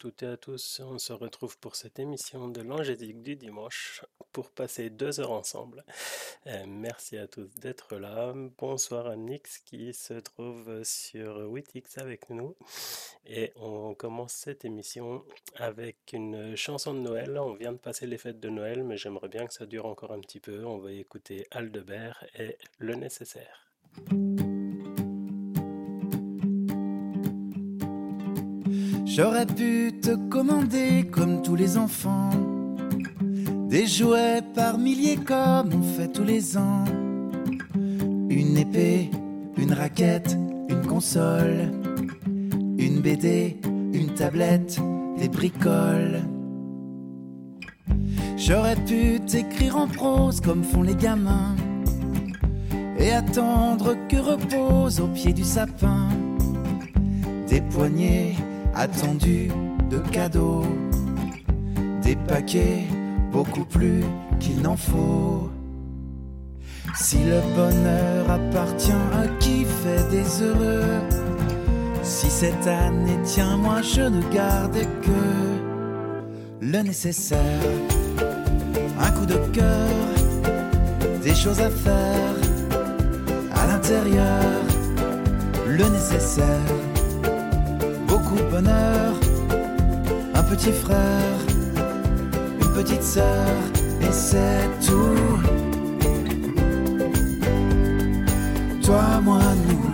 toutes et à tous. On se retrouve pour cette émission de l'Angélique du dimanche pour passer deux heures ensemble. Euh, merci à tous d'être là. Bonsoir à Nix qui se trouve sur Witix avec nous. Et on commence cette émission avec une chanson de Noël. On vient de passer les fêtes de Noël, mais j'aimerais bien que ça dure encore un petit peu. On va écouter Aldebert et Le Nécessaire. J'aurais pu te commander comme tous les enfants des jouets par milliers comme on fait tous les ans. Une épée, une raquette, une console, une BD, une tablette, des bricoles. J'aurais pu t'écrire en prose comme font les gamins et attendre que repose au pied du sapin des poignées attendu de cadeaux, des paquets beaucoup plus qu'il n'en faut. Si le bonheur appartient à qui fait des heureux, si cette année tient, moi je ne garde que le nécessaire, un coup de cœur, des choses à faire à l'intérieur, le nécessaire beaucoup bonheur, un petit frère, une petite sœur, et c'est tout. Toi, moi, nous.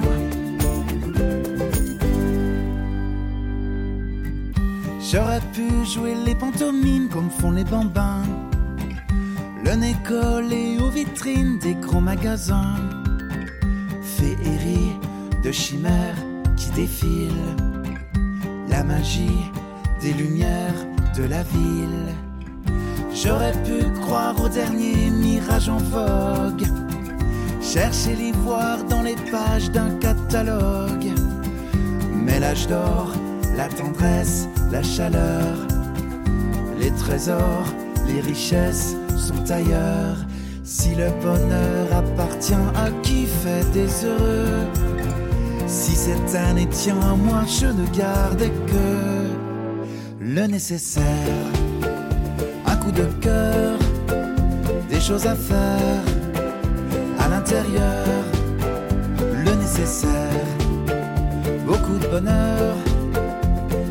J'aurais pu jouer les pantomimes comme font les bambins. Le nez collé aux vitrines des grands magasins. Féerie de chimères qui défilent la magie des lumières de la ville. J'aurais pu croire au dernier mirage en vogue, chercher l'ivoire dans les pages d'un catalogue. Mais l'âge d'or, la tendresse, la chaleur, les trésors, les richesses sont ailleurs. Si le bonheur appartient à qui fait des heureux, si cette année tient à moi, je ne garde que le nécessaire. Un coup de cœur, des choses à faire à l'intérieur. Le nécessaire, beaucoup de bonheur.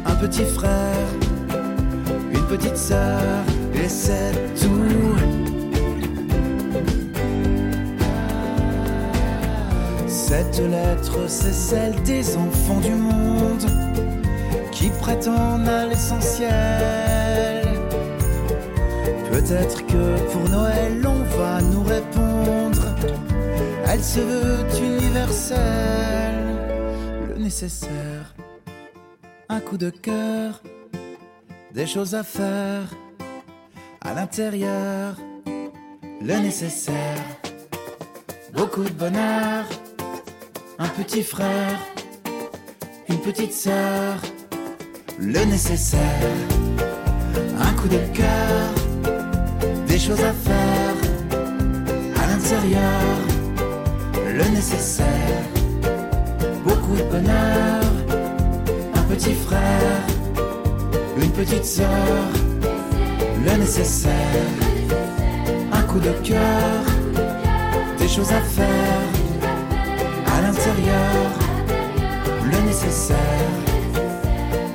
Un petit frère, une petite sœur, et c'est tout. Cette lettre, c'est celle des enfants du monde qui prétendent à l'essentiel. Peut-être que pour Noël, on va nous répondre. Elle se veut universelle, le nécessaire, un coup de cœur, des choses à faire à l'intérieur, le nécessaire, beaucoup de bonheur un petit frère, une petite sœur, le nécessaire, un coup de cœur, des choses à faire à l'intérieur, le nécessaire, beaucoup de bonheur, un petit frère, une petite sœur, le nécessaire, un coup de cœur, des choses à faire le nécessaire,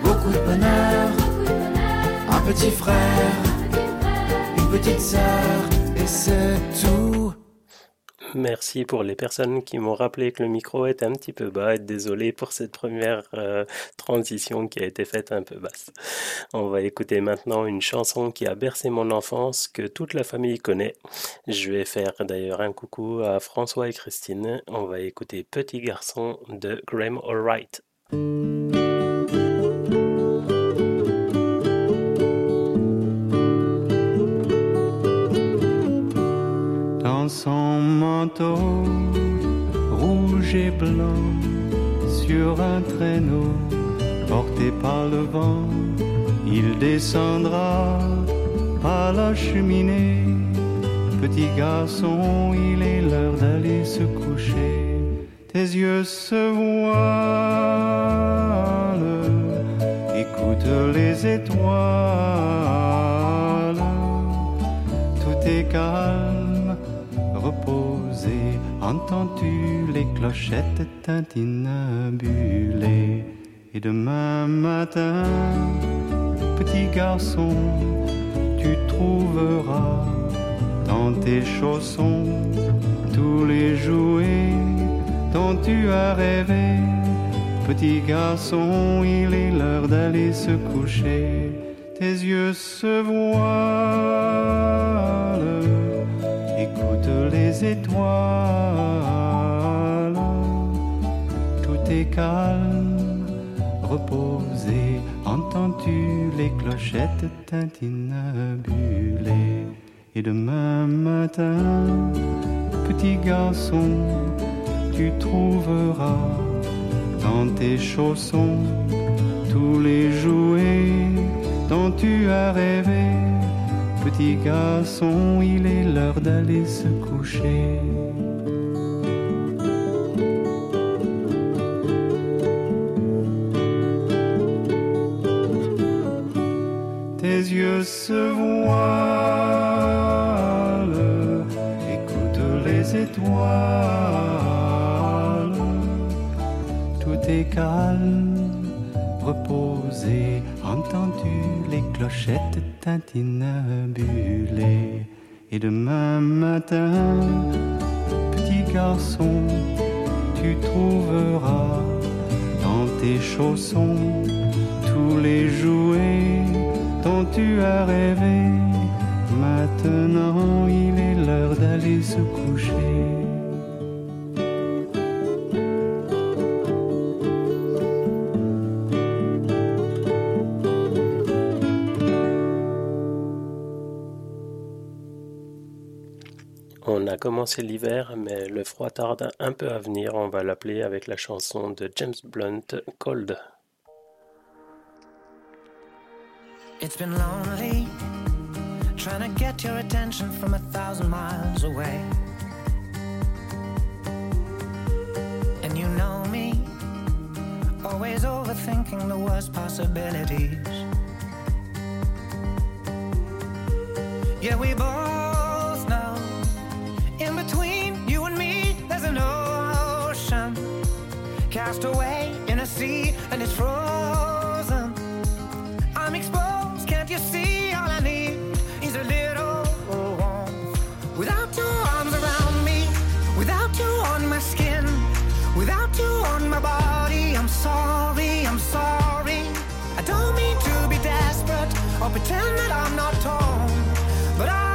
beaucoup de bonheur, un petit frère, une petite sœur, et c'est tout. Merci pour les personnes qui m'ont rappelé que le micro est un petit peu bas et désolé pour cette première euh, transition qui a été faite un peu basse. On va écouter maintenant une chanson qui a bercé mon enfance que toute la famille connaît. Je vais faire d'ailleurs un coucou à François et Christine. On va écouter Petit garçon de Graham Allwright. Dans son manteau rouge et blanc, sur un traîneau porté par le vent, il descendra à la cheminée. Petit garçon, il est l'heure d'aller se coucher. Tes yeux se voilent, écoute les étoiles, tout est calme, Entends-tu les clochettes tintinabulées Et demain matin, petit garçon, tu trouveras dans tes chaussons tous les jouets dont tu as rêvé. Petit garçon, il est l'heure d'aller se coucher. Tes yeux se voilent, écoute les étoiles. Tout est calme, reposé. Entends-tu les clochettes tintinabulées? Et demain matin, petit garçon, tu trouveras dans tes chaussons tous les jouets dont tu as rêvé. Petit garçon, il est l'heure d'aller se coucher. Tes yeux se voilent, écoute les étoiles. Tout est calme, reposé. Entends-tu les clochettes? Tintinabulées? Et demain matin, petit garçon, tu trouveras dans tes chaussons tous les jouets dont tu as rêvé. Maintenant, il est l'heure d'aller se coucher. A commencé l'hiver, mais le froid tarde un peu à venir. On va l'appeler avec la chanson de James Blunt, Cold. It's been lonely trying to get your attention from a thousand miles away. And you know me, always overthinking the worst possibilities. Yeah, we both in between you and me, there's an ocean cast away in a sea and it's frozen. I'm exposed, can't you see? All I need is a little warmth. Without your arms around me, without you on my skin, without you on my body, I'm sorry, I'm sorry. I don't mean to be desperate or pretend that I'm not torn, but I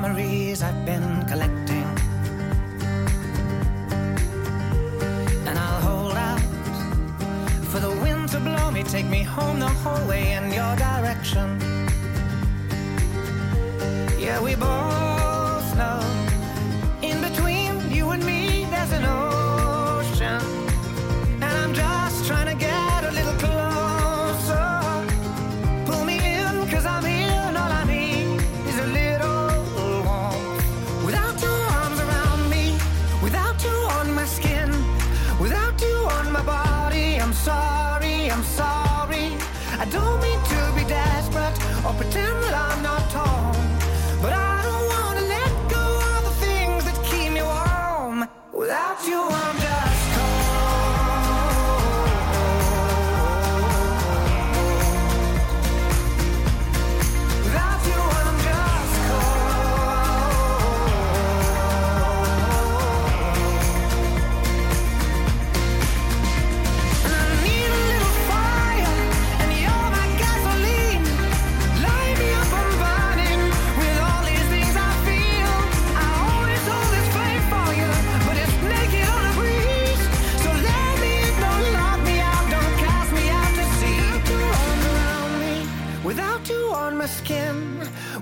memories I've been collecting. And I'll hold out for the wind to blow me, take me home the whole way in your direction. Yeah, we both know doesn't know.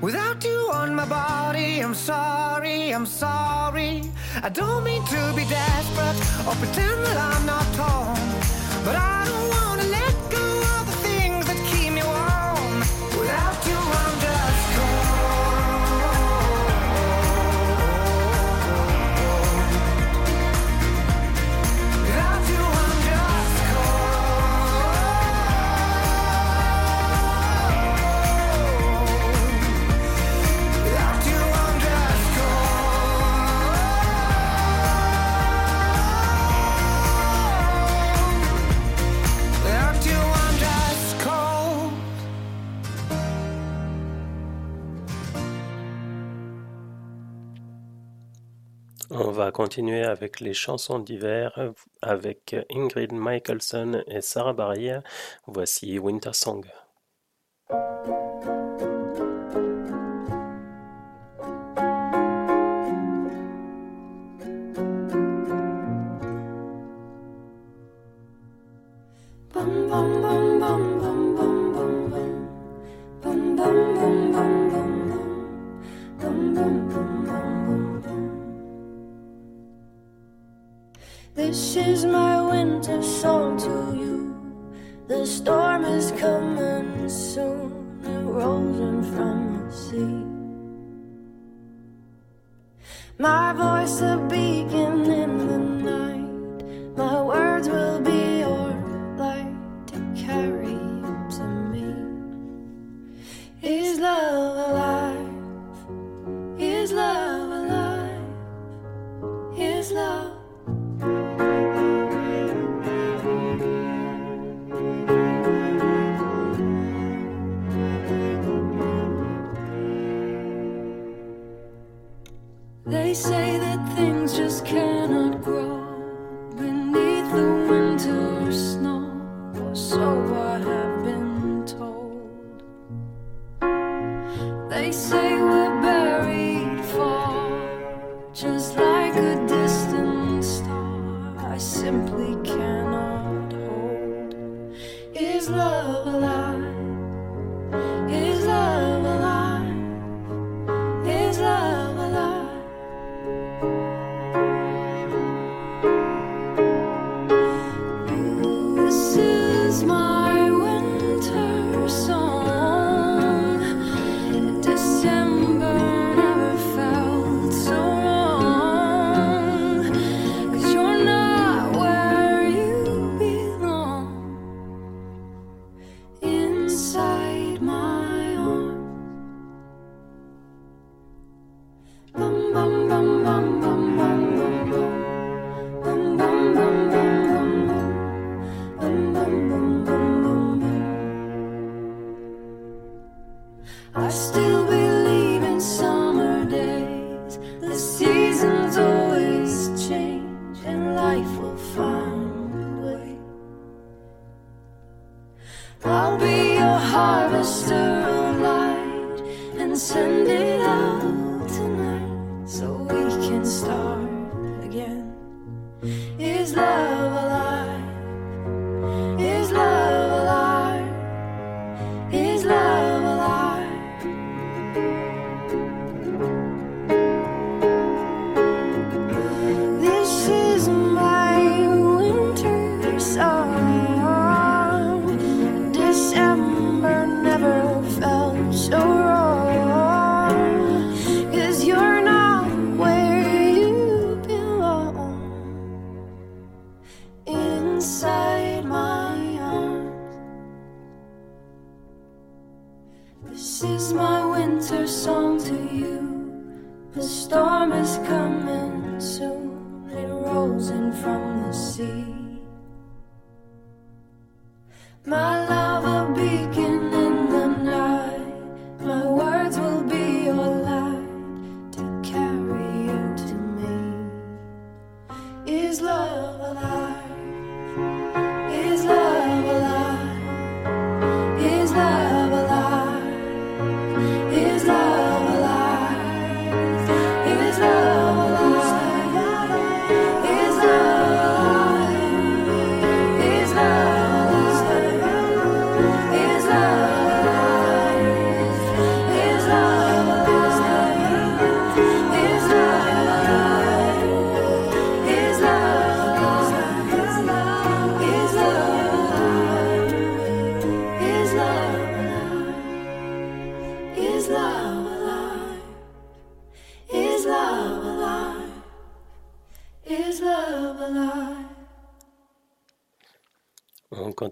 Without you on my body, I'm sorry, I'm sorry. I don't mean to be desperate or pretend that I'm not torn, but I don't. va continuer avec les chansons d'hiver avec Ingrid Michaelson et Sarah Barrier. Voici Winter Song. This is my winter song to you. The storm is coming soon, it rolls in from the sea. My voice a beacon in the night, my words will be your light to carry you to me. Is love alive? say that things just cannot grow beneath the winter snow, or so I have been told. They say.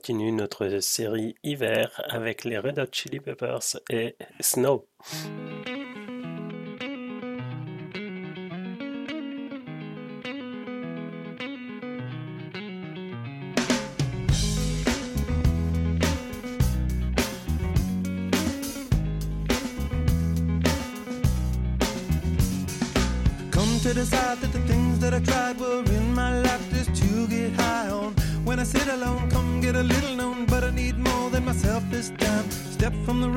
continue notre série hiver avec les Red Hot Chili Peppers et Snow. step from the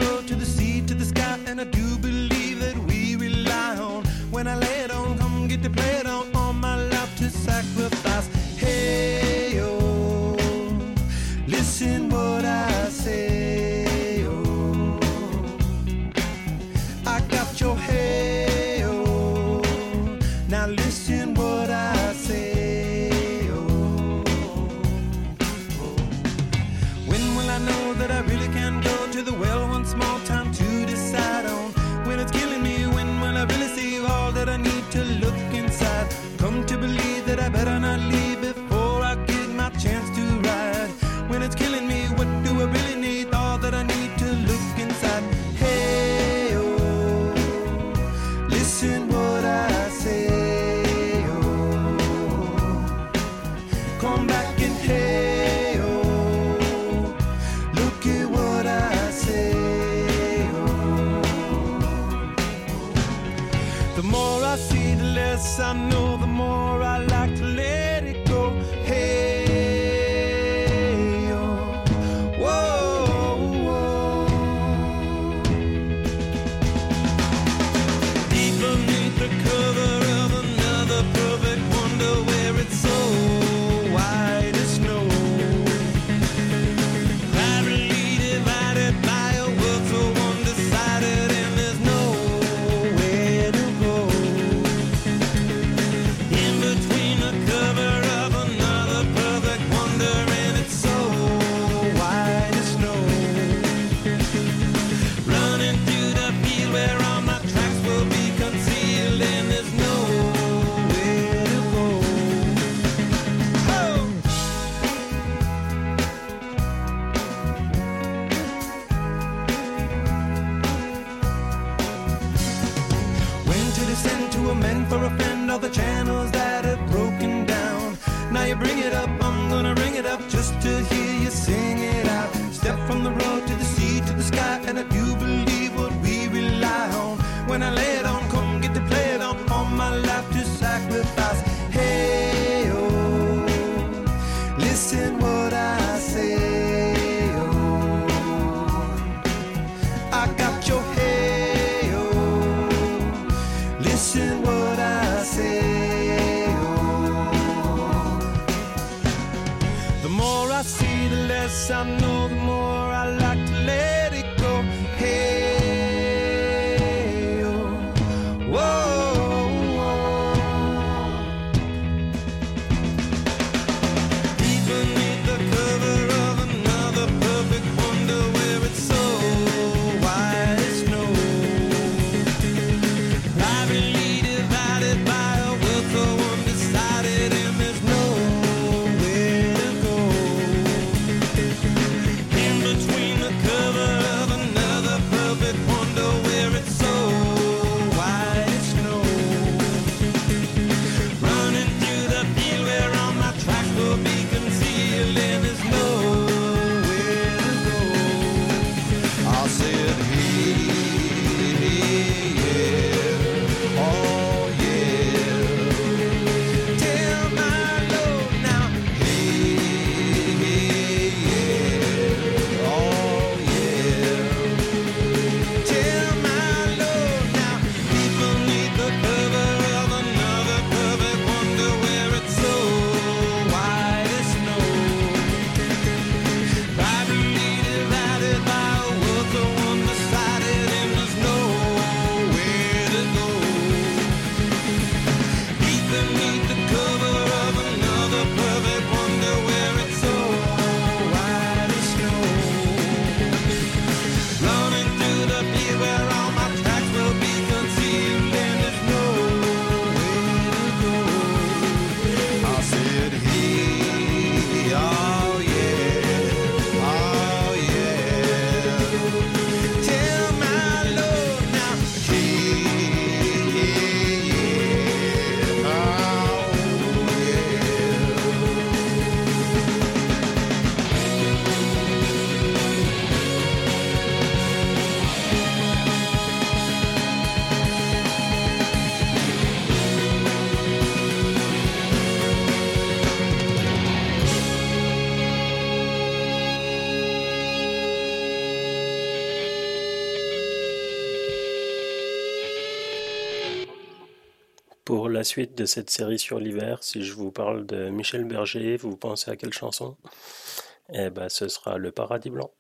la suite de cette série sur l'hiver, si je vous parle de Michel Berger, vous pensez à quelle chanson? Eh ben, ce sera Le Paradis Blanc.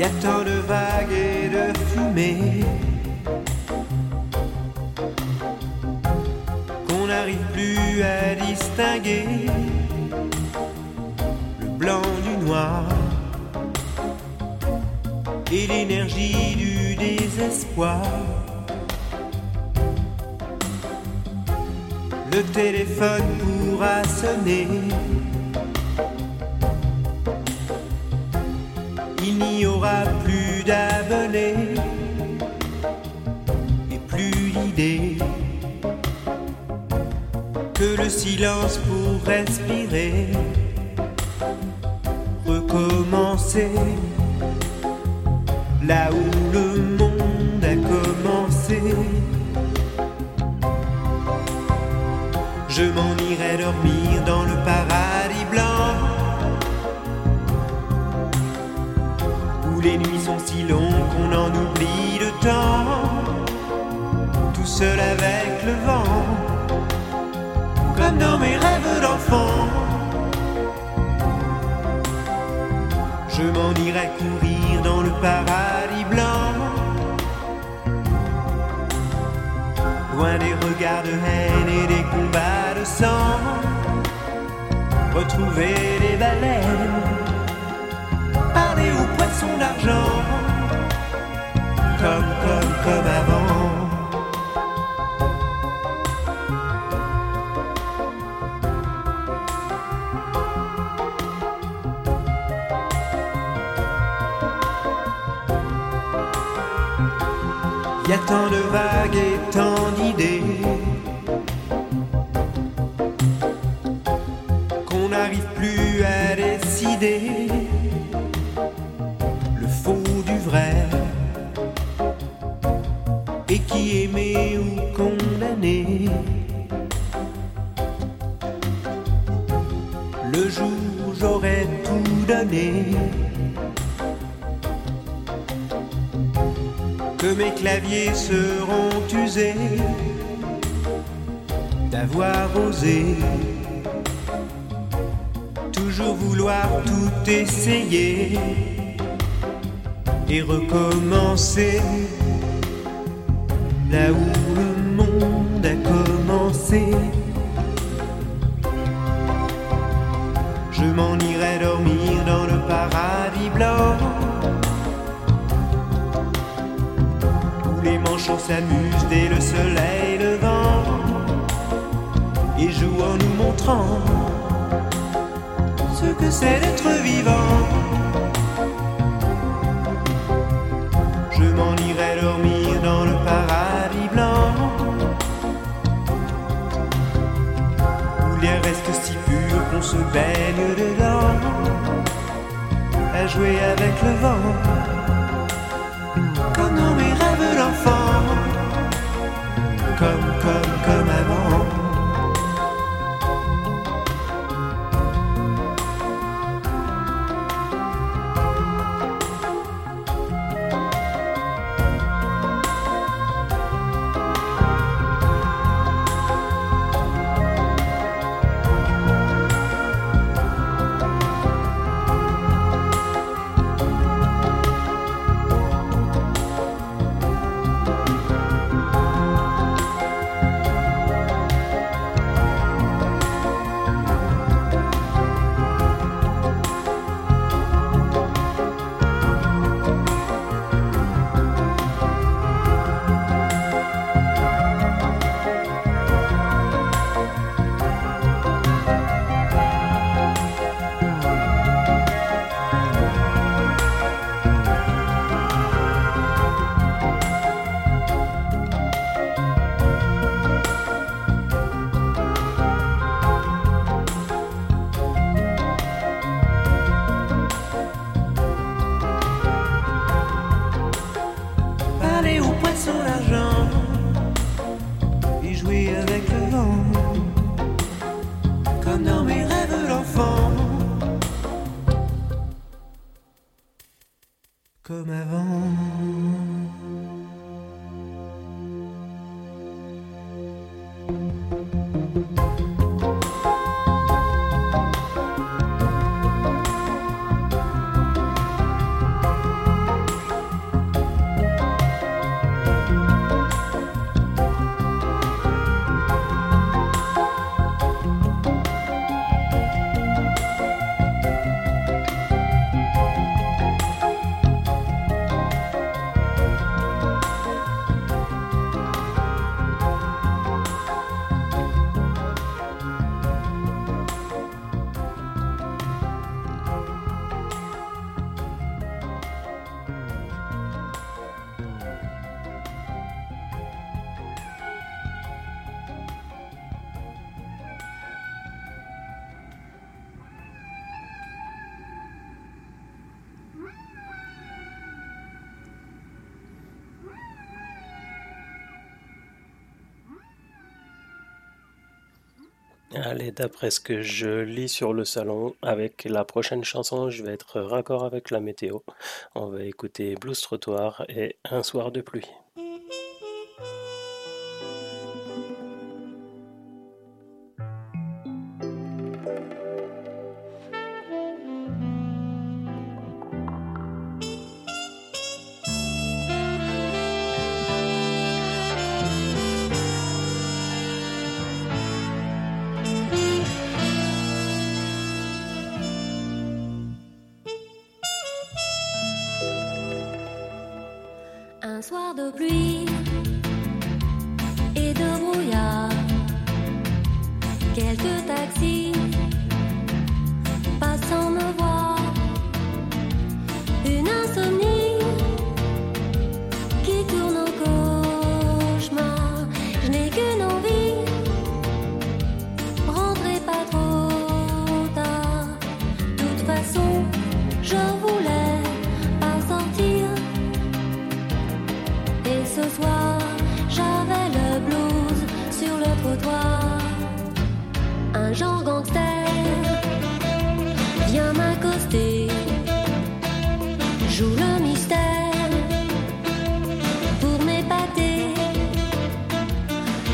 y a tant de vagues et de fumée qu'on n'arrive plus à distinguer le blanc du noir et l'énergie du désespoir. Le téléphone pourra sonner. silence pour respirer. Allez, d'après ce que je lis sur le salon, avec la prochaine chanson, je vais être raccord avec la météo. On va écouter Blues Trottoir et Un soir de pluie.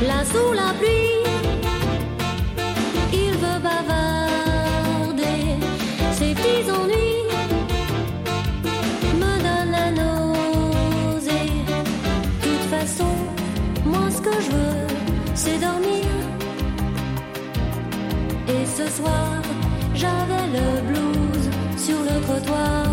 Là sous la pluie, il veut bavarder ses petits ennuis me donne la nausée. De toute façon, moi ce que je veux, c'est dormir. Et ce soir, j'avais le blues sur le trottoir.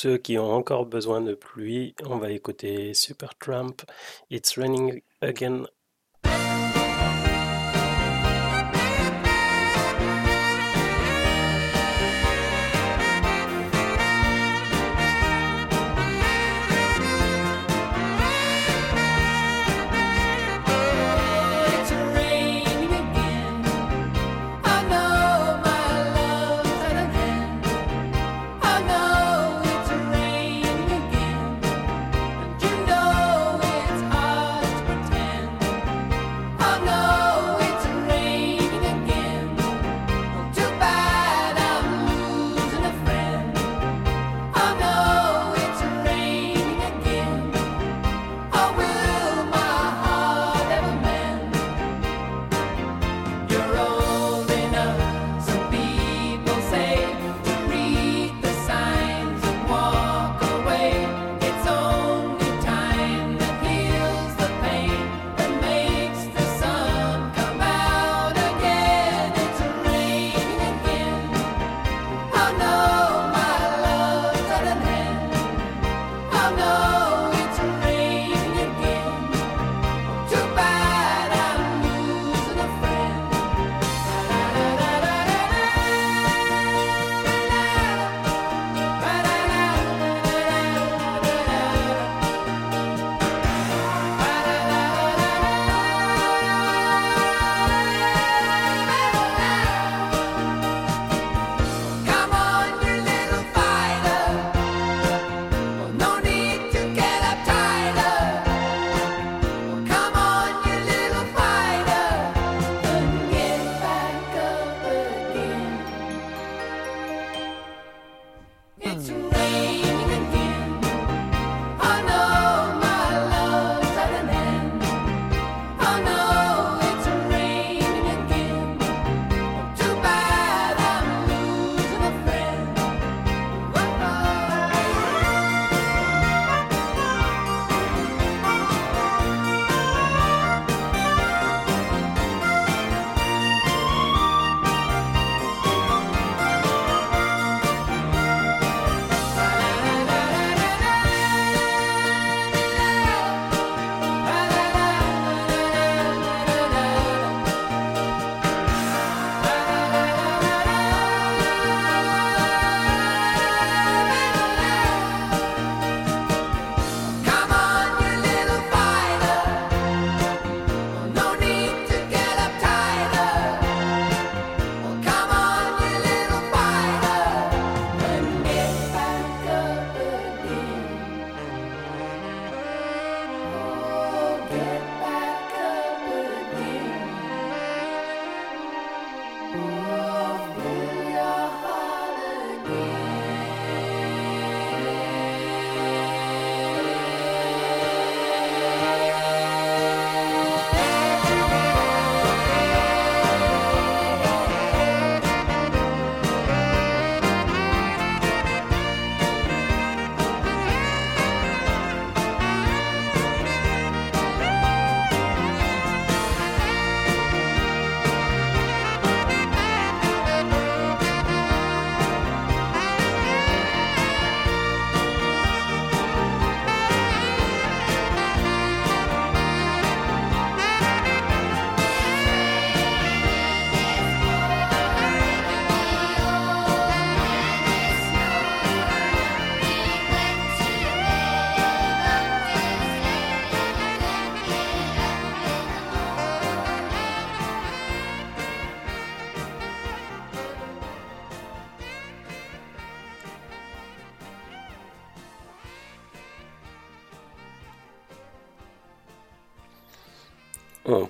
Ceux qui ont encore besoin de pluie, on va écouter Supertramp, It's Raining Again.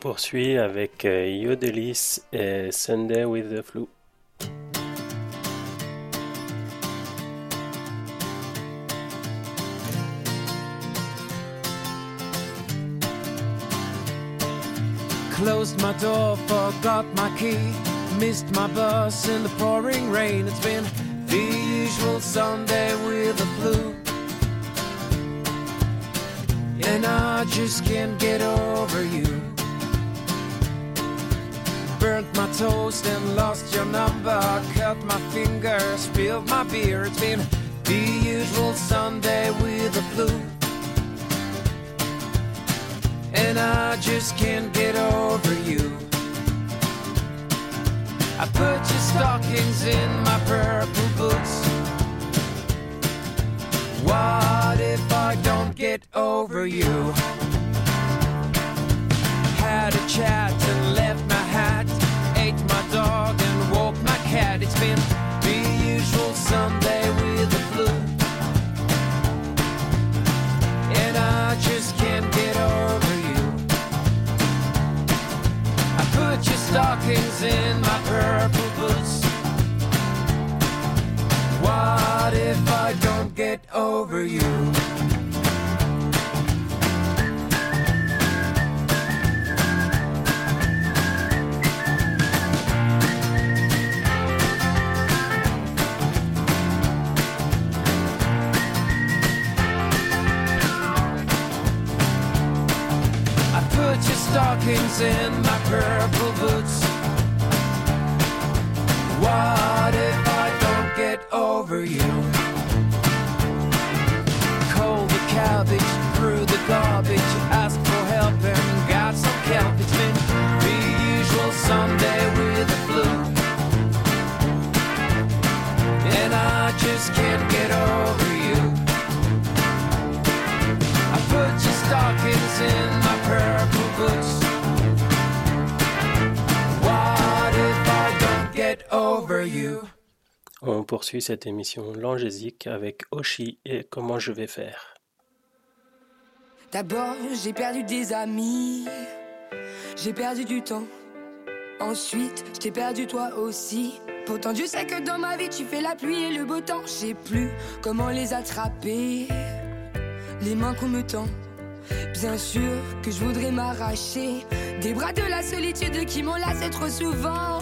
Poursuit avec euh, Yodelis et Sunday with the Flu. Closed my door, forgot my key. Missed my bus in the pouring rain. It's been in my purple boots. You? On poursuit cette émission langésique avec Oshi et Comment je vais faire. D'abord, j'ai perdu des amis, j'ai perdu du temps. Ensuite, je t'ai perdu toi aussi. Pourtant, Dieu sait que dans ma vie, tu fais la pluie et le beau temps. Je sais plus comment les attraper, les mains qu'on me tend. Bien sûr que je voudrais m'arracher des bras de la solitude qui m'enlacent trop souvent.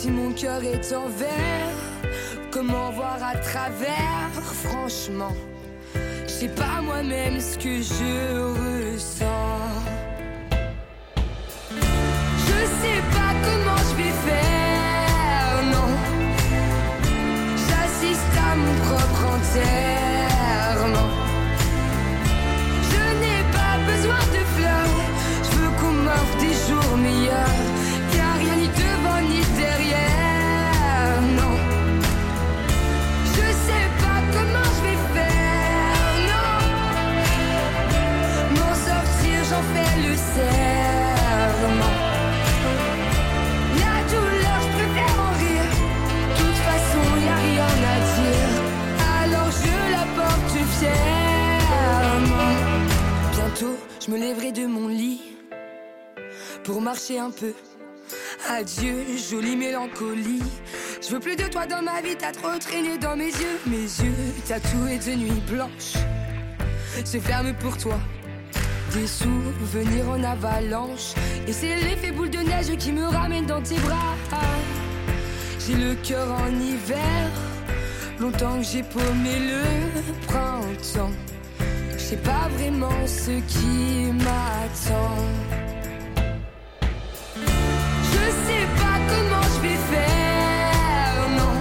Si mon cœur est en verre, comment voir à travers? Franchement, je sais pas moi-même ce que je ressens. Je sais pas comment je vais faire, non. J'assiste à mon propre enterrement. Je n'ai pas besoin de fleurs, je veux qu'on m'offre des jours meilleurs. Me lèverai de mon lit pour marcher un peu. Adieu, jolie mélancolie. Je veux plus de toi dans ma vie, t'as trop traîné dans mes yeux. Mes yeux tatoués de nuit blanche se ferment pour toi. Des souvenirs en avalanche. Et c'est l'effet boule de neige qui me ramène dans tes bras. J'ai le cœur en hiver. Longtemps que j'ai paumé le printemps. Sais pas vraiment ce qui m'attend. Je sais pas comment je vais faire, non.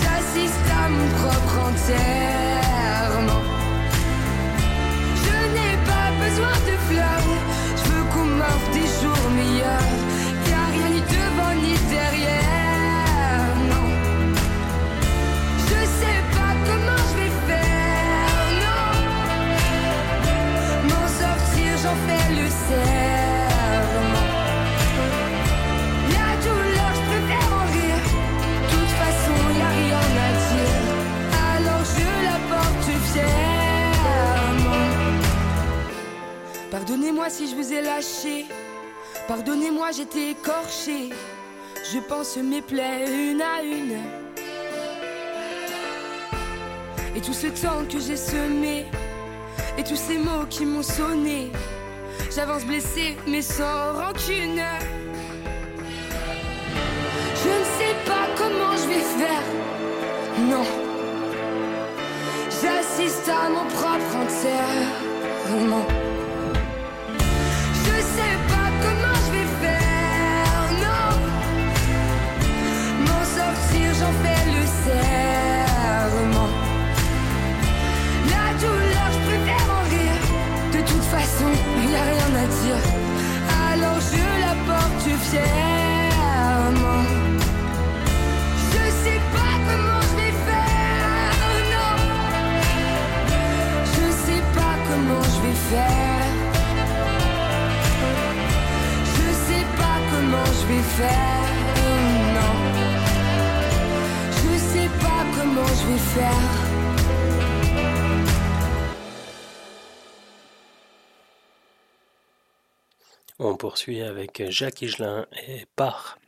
J'assiste à mon propre enterrement. Je n'ai pas besoin de fleurs, je veux qu'on m'offre des jours meilleurs. Pardonnez-moi, j'étais écorché. Je pense mes plaies une à une. Et tout ce temps que j'ai semé, et tous ces mots qui m'ont sonné, j'avance blessé mais sans rancune. Je ne sais pas comment je vais faire, non. J'assiste à mon propre enterrement. Je sais pas comment je vais faire, non. Je sais pas comment je vais faire. On poursuit avec Jacques Higelin et Part.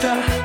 Qu'est-ce que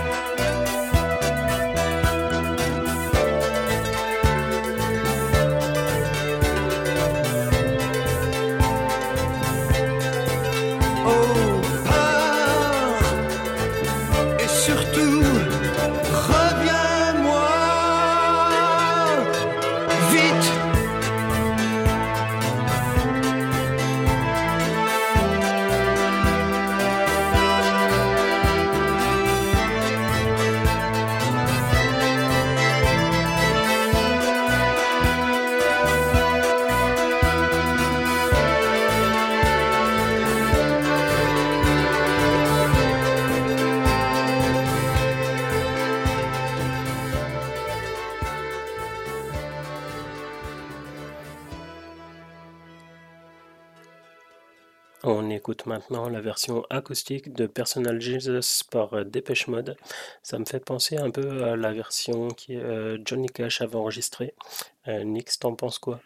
la version acoustique de Personal Jesus par euh, Dépêche Mode. Ça me fait penser un peu à la version que euh, Johnny Cash avait enregistrée. Euh, Nix, t'en penses quoi?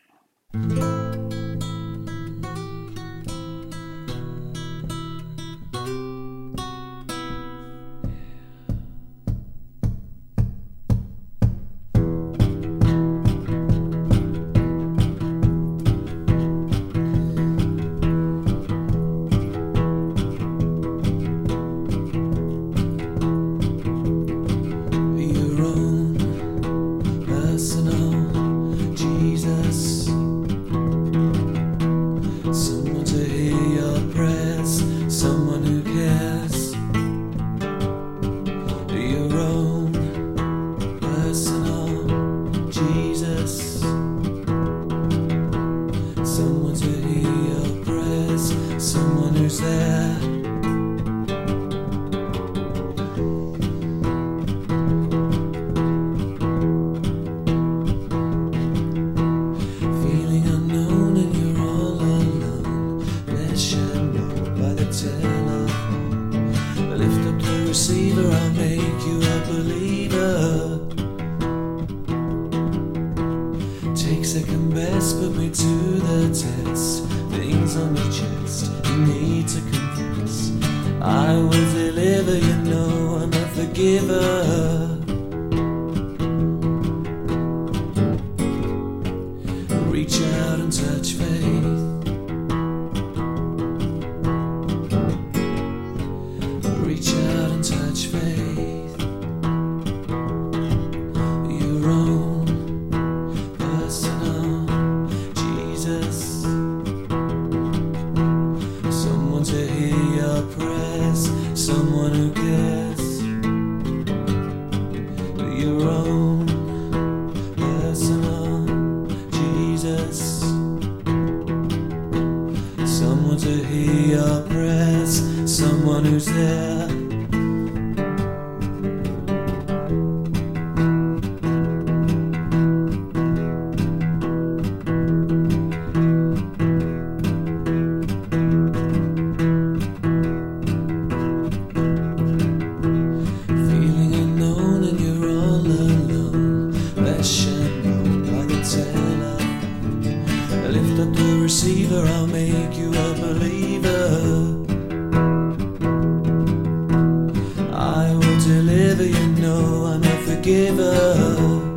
Deliver, you know I'm a forgiver.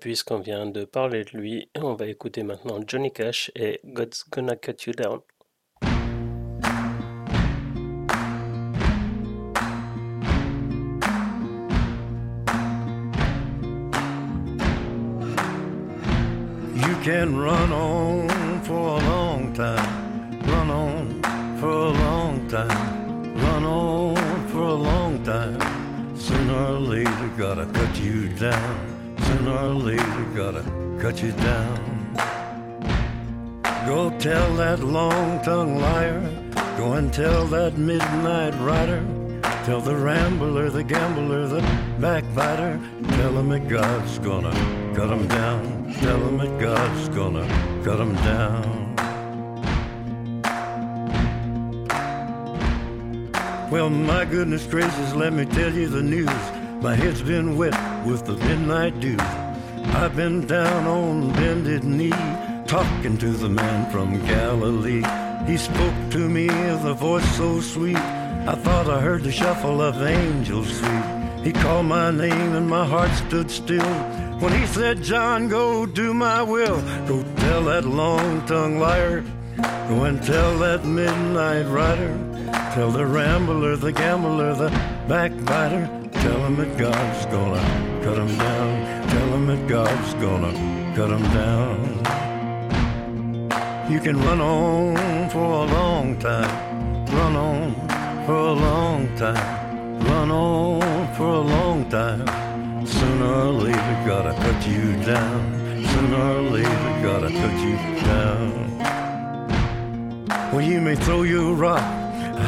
Puisqu'on vient de parler de lui, on va écouter maintenant Johnny Cash et God's Gonna Cut You Down. You can run on for a long time, run on for a long time, run on for a long time. Sooner or later, gotta cut you down. Sooner or later, gotta cut you down. Go tell that long tongued liar, go and tell that midnight rider. Tell the rambler, the gambler, the backbiter. Tell him that God's gonna cut him down. Tell him that God's gonna cut him down. Well, my goodness gracious, let me tell you the news. My head's been wet with the midnight dew. I've been down on bended knee, talking to the man from Galilee. He spoke to me with a voice so sweet. I thought I heard the shuffle of angels sweet. He called my name and my heart stood still. When he said, John, go do my will. Go tell that long tongued liar Go and tell that midnight rider. Tell the rambler, the gambler, the backbiter. Tell him that God's gonna cut him down. Tell him that God's gonna cut him down. You can run on for a long time. Run on for a long time. Run on for a long time. Sooner or later, gotta cut you down. Sooner or later, gotta cut you down. Well, you may throw your rock,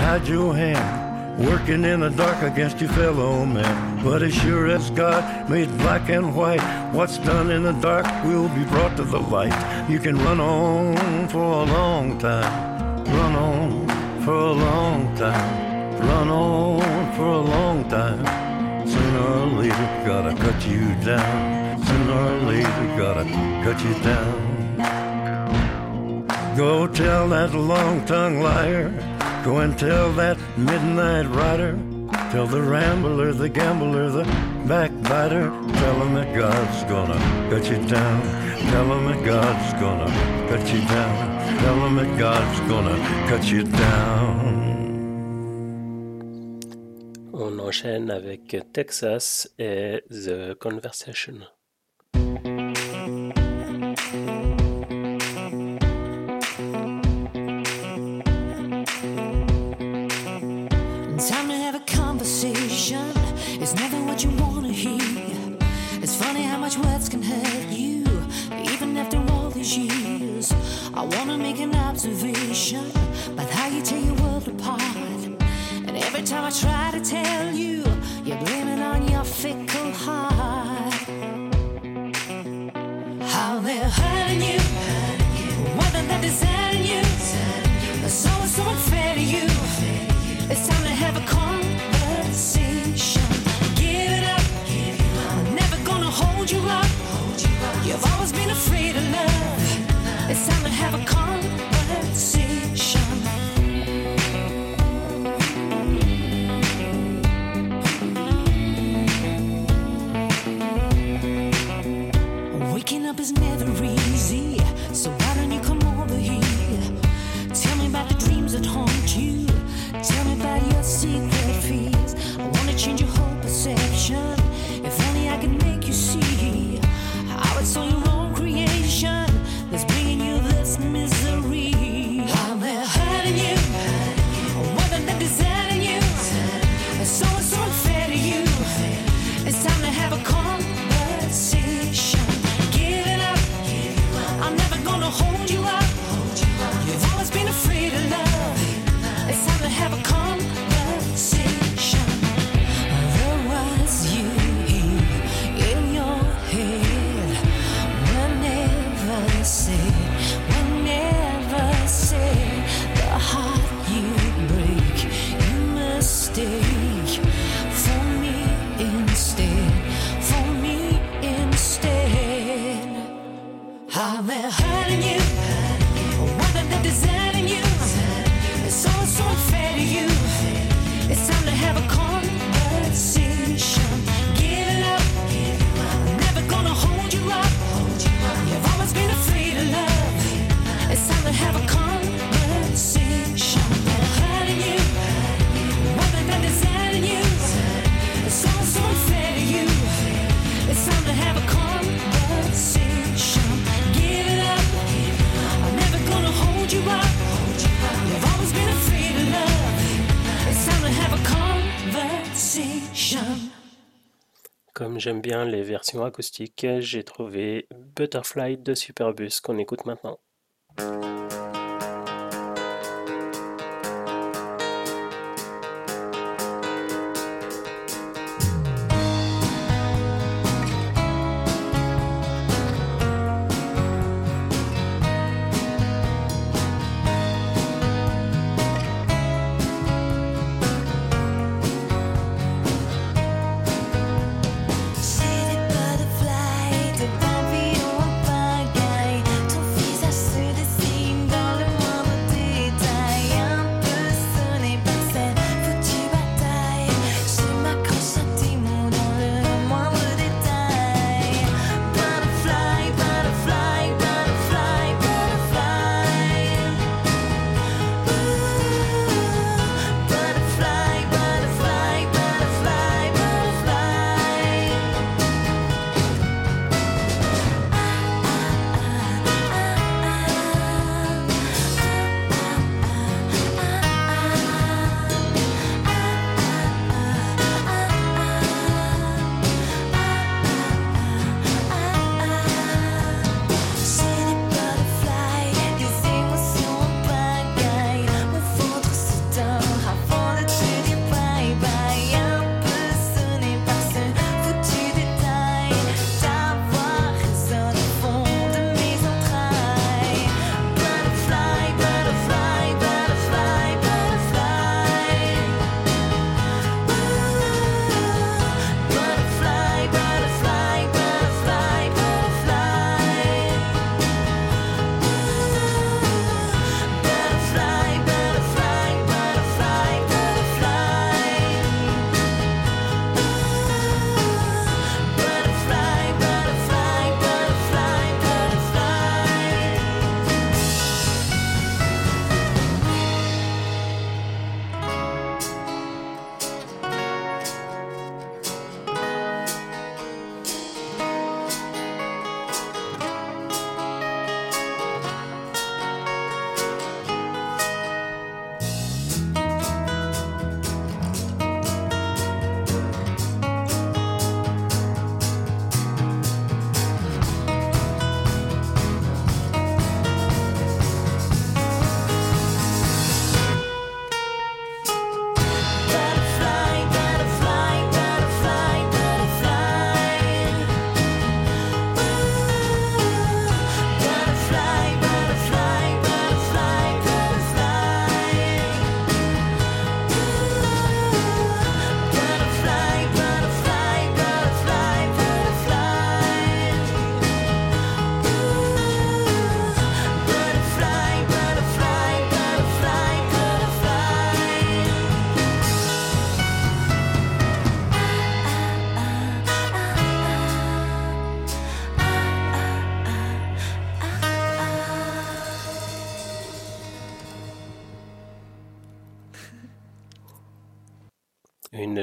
hide your hand, working in the dark against your fellow man. But as sure as God made black and white, what's done in the dark will be brought to the light. You can run on for a long time, run on for a long time, run on for a long time. Sooner or later, gotta cut you down. Sooner or later, gotta cut you down. Go tell that long tongued liar. Go and tell that midnight rider. Tell the rambler, the gambler, the backbiter. Tell him that God's gonna cut you down. Tell him that God's gonna cut you down. Tell him that God's gonna cut you down. On enchaîne avec Texas et The Conversation. Funny how much words can hurt you, even after all these years. I wanna make an observation about how you tear your world apart. And every time I try to tell you, you're it on your fickle heart. How they're hurting you, whether they're you. So so unfair to you. It's time to have a It's time to have a conversation. Waking up is never easy, j'aime bien les versions acoustiques, j'ai trouvé Butterfly de Superbus qu'on écoute maintenant.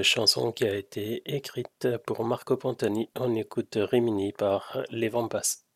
chanson qui a été écrite pour Marco Pantani. On écoute Rimini par Les Vampas.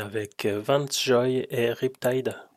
avec euh, Vance Joy et Riptide.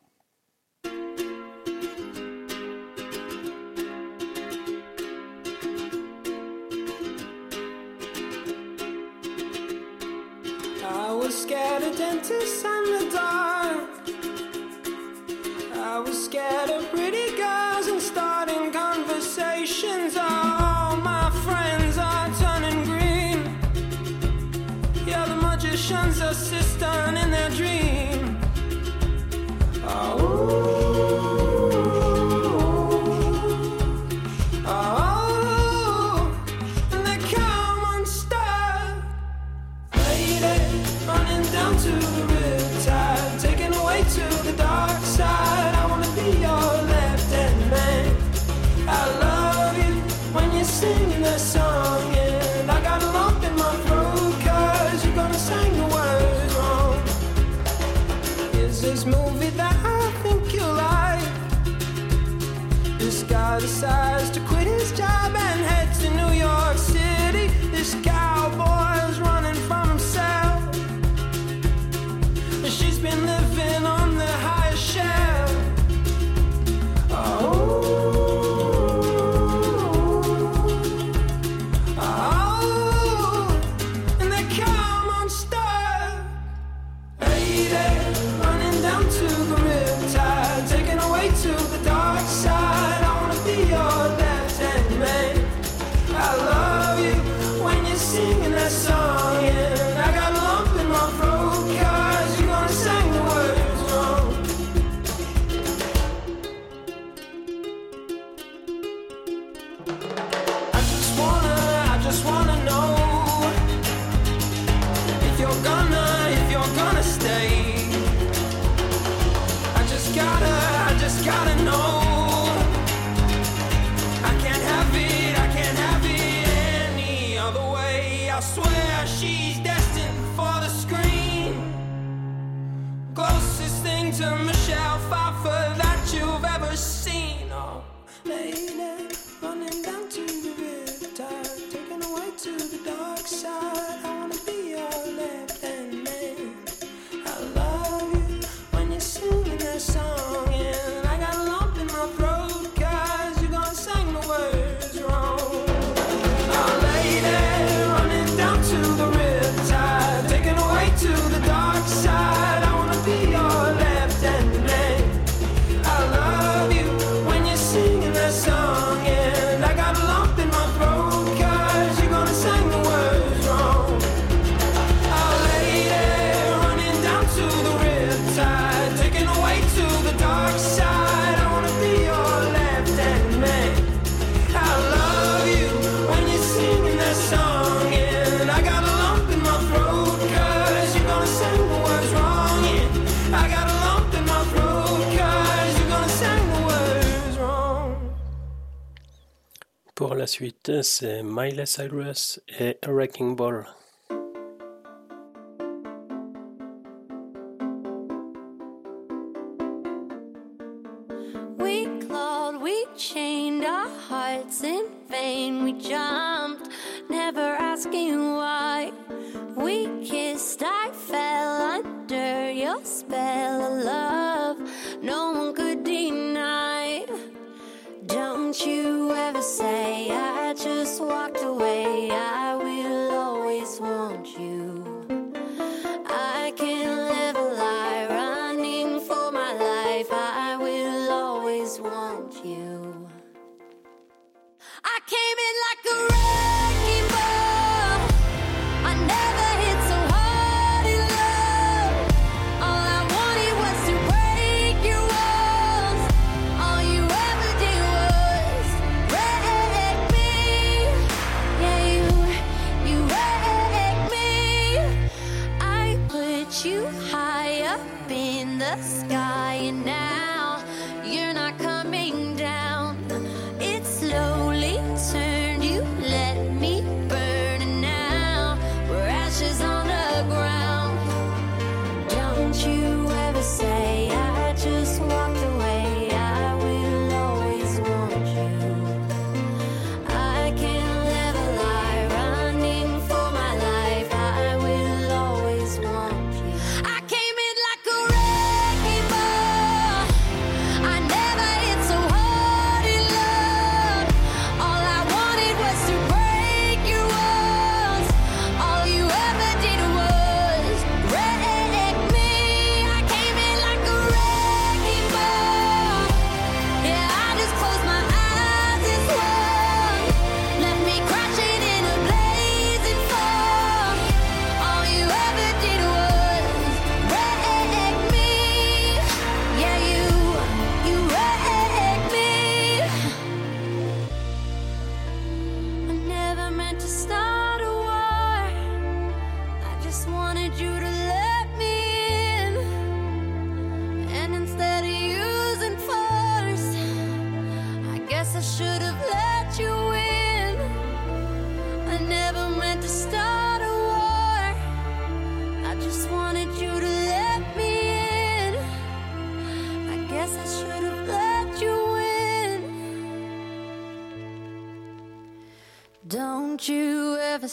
la suite, c'est Miley Cyrus et Wrecking Ball. We clawed, we chained our hearts in vain. We jumped, never asking why. We kissed, I fell under your spell of love. you ever say I just walked away? I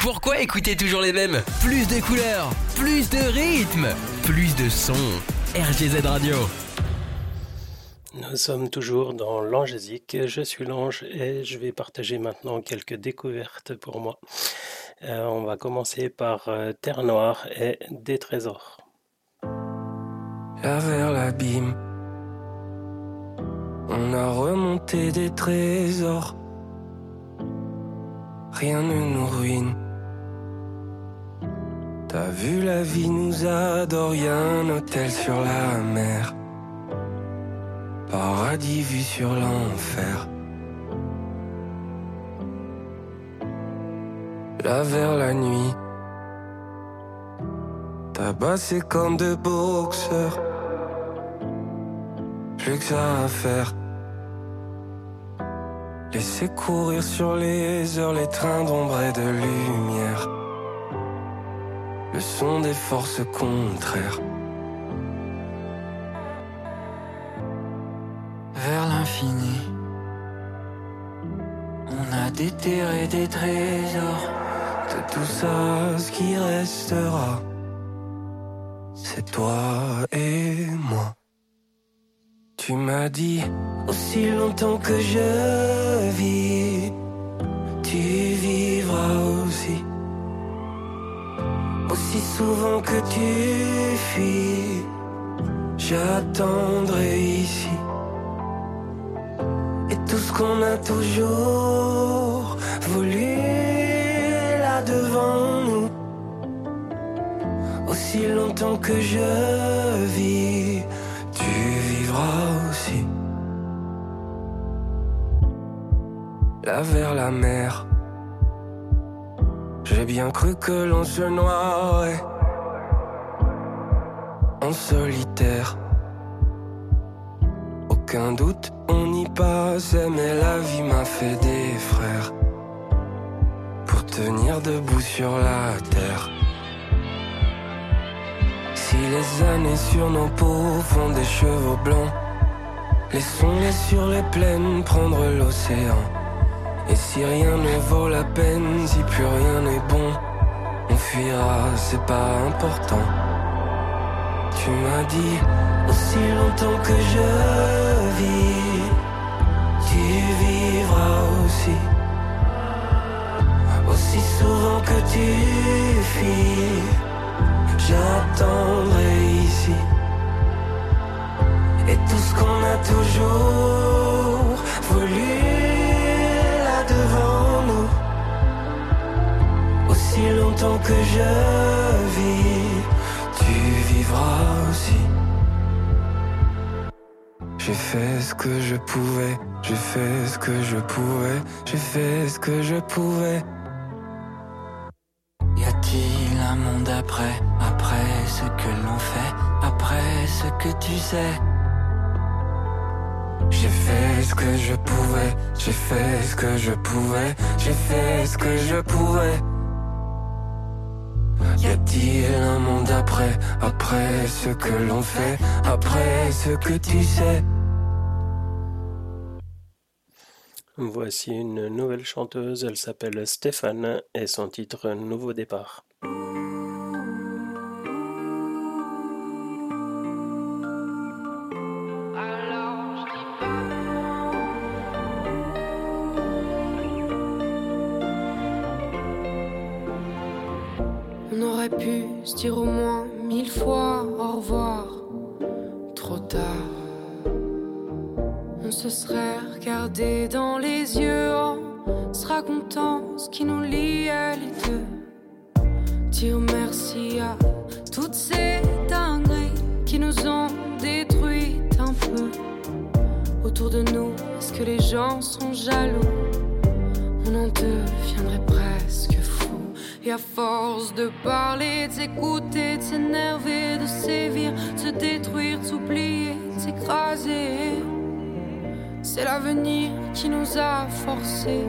Pourquoi écouter toujours les mêmes? Plus de couleurs, plus de rythme, plus de sons. RGZ Radio. Nous sommes toujours dans l'angésique. Je suis l'ange et je vais partager maintenant quelques découvertes pour moi. Euh, on va commencer par euh, Terre Noire et Des Trésors. Là vers l'abîme, on a remonté des trésors. Rien ne nous ruine. T'as vu, la vie nous adore, y un hôtel sur la mer. Paradis vu sur l'enfer. Là vers la nuit, tabassé comme deux boxeurs. Plus que ça à faire. Laisser courir sur les heures les trains d'ombre et de lumière. Le son des forces contraires. vers l'infini. On a déterré des trésors. De tout ça, ce qui restera, c'est toi et moi. Tu m'as dit aussi longtemps que je vis, tu vivras aussi. Aussi souvent que tu fuis, j'attendrai ici. Et tout ce qu'on a toujours voulu là devant nous. Aussi longtemps que je vis, Là vers la mer, j'ai bien cru que l'on se noierait en solitaire. Aucun doute, on y passait, mais la vie m'a fait des frères pour tenir debout sur la terre. Si les années sur nos peaux font des cheveux blancs, laissons-les sur les plaines prendre l'océan. Et si rien ne vaut la peine, si plus rien n'est bon, on fuira, c'est pas important. Tu m'as dit aussi longtemps que je vis, tu vivras aussi. Aussi souvent que tu fuis, j'attendrai ici. Et tout ce qu'on a toujours voulu là devant nous. Aussi longtemps que je vis, tu vivras aussi. J'ai fait ce que je pouvais, j'ai fait ce que je pouvais, j'ai fait ce que je pouvais. Y a-t-il un monde après? Ce que l'on fait, après ce que tu sais J'ai fait ce que je pouvais, j'ai fait ce que je pouvais, j'ai fait ce que je pouvais. Y a-t-il un monde après, après ce que l'on fait, après ce que tu sais? Voici une nouvelle chanteuse, elle s'appelle Stéphane et son titre Nouveau départ. Dire au moins mille fois au revoir. Trop tard. On se serait regardé dans les yeux en se racontant ce qui nous liait les deux. Dire merci à toutes ces dingueries qui nous ont détruites un peu. Autour de nous, est-ce que les gens sont jaloux? On en deviendrait presque. Et à force de parler, de s'écouter, de s'énerver, de sévir, de se détruire, de s'oublier, de s'écraser. C'est l'avenir qui nous a forcés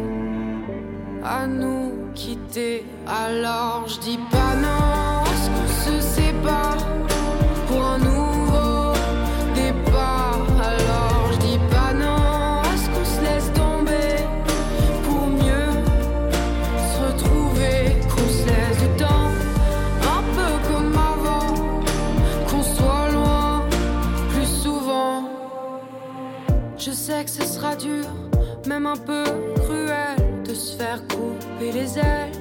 à nous quitter. Alors je dis pas non, est-ce qu'on se sépare que ce sera dur, même un peu cruel, de se faire couper les ailes.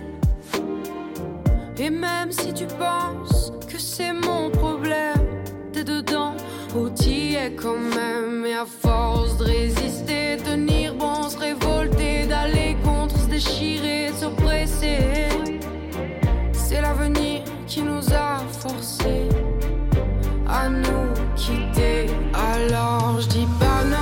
Et même si tu penses que c'est mon problème, t'es dedans ou t'y es quand même. Et à force de résister, tenir bon, se révolter, d'aller contre, se déchirer, se presser. C'est l'avenir qui nous a forcés à nous quitter. Alors je dis pas non.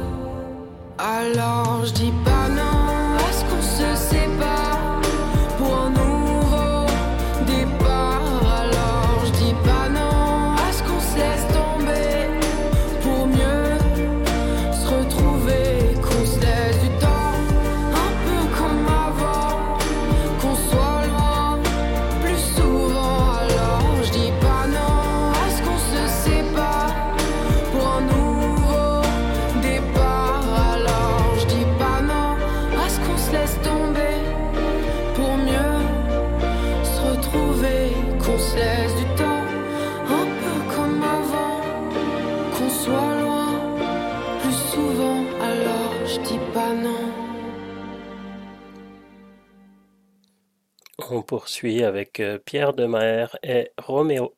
Alors je dis pas non, On poursuit avec euh, Pierre Demaer et Roméo.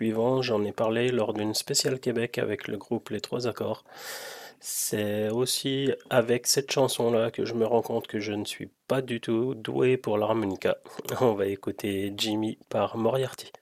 suivant, j'en ai parlé lors d'une spéciale Québec avec le groupe Les Trois Accords. C'est aussi avec cette chanson-là que je me rends compte que je ne suis pas du tout doué pour l'harmonica. On va écouter Jimmy par Moriarty.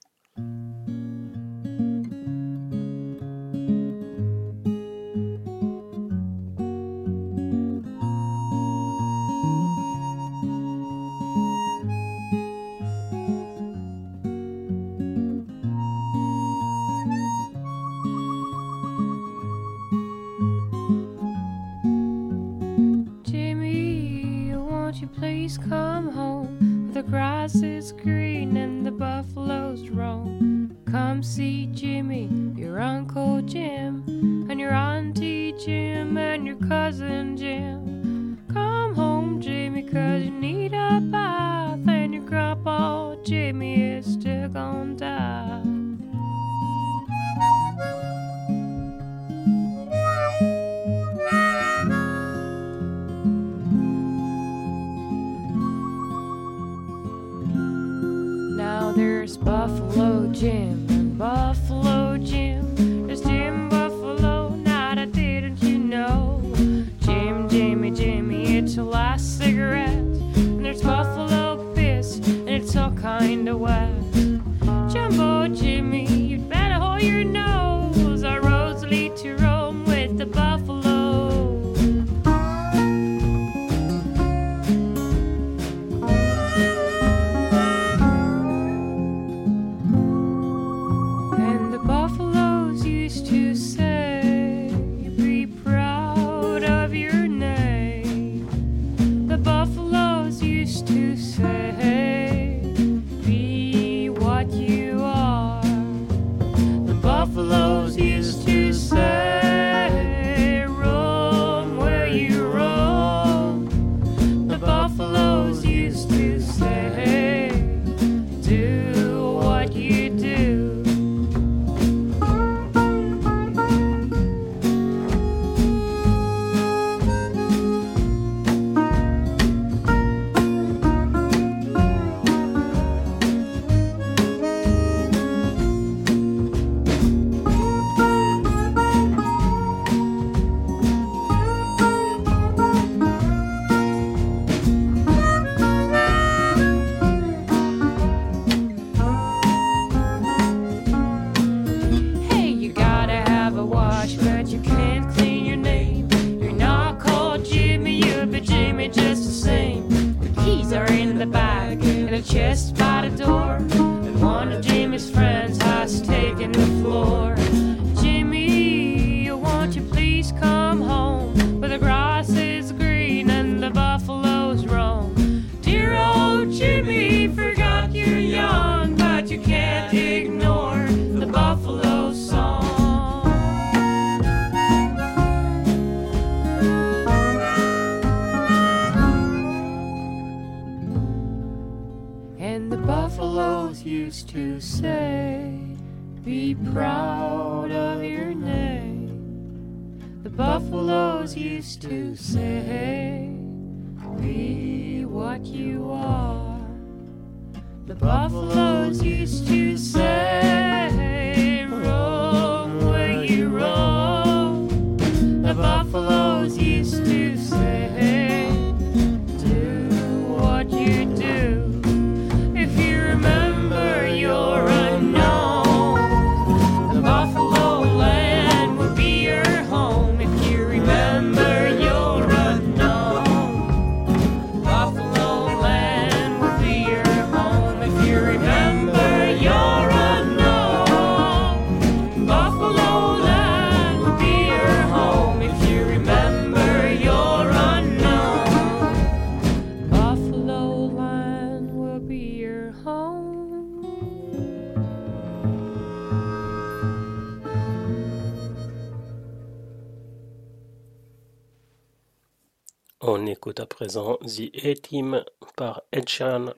à présent The A-Team par Ed Sheeran.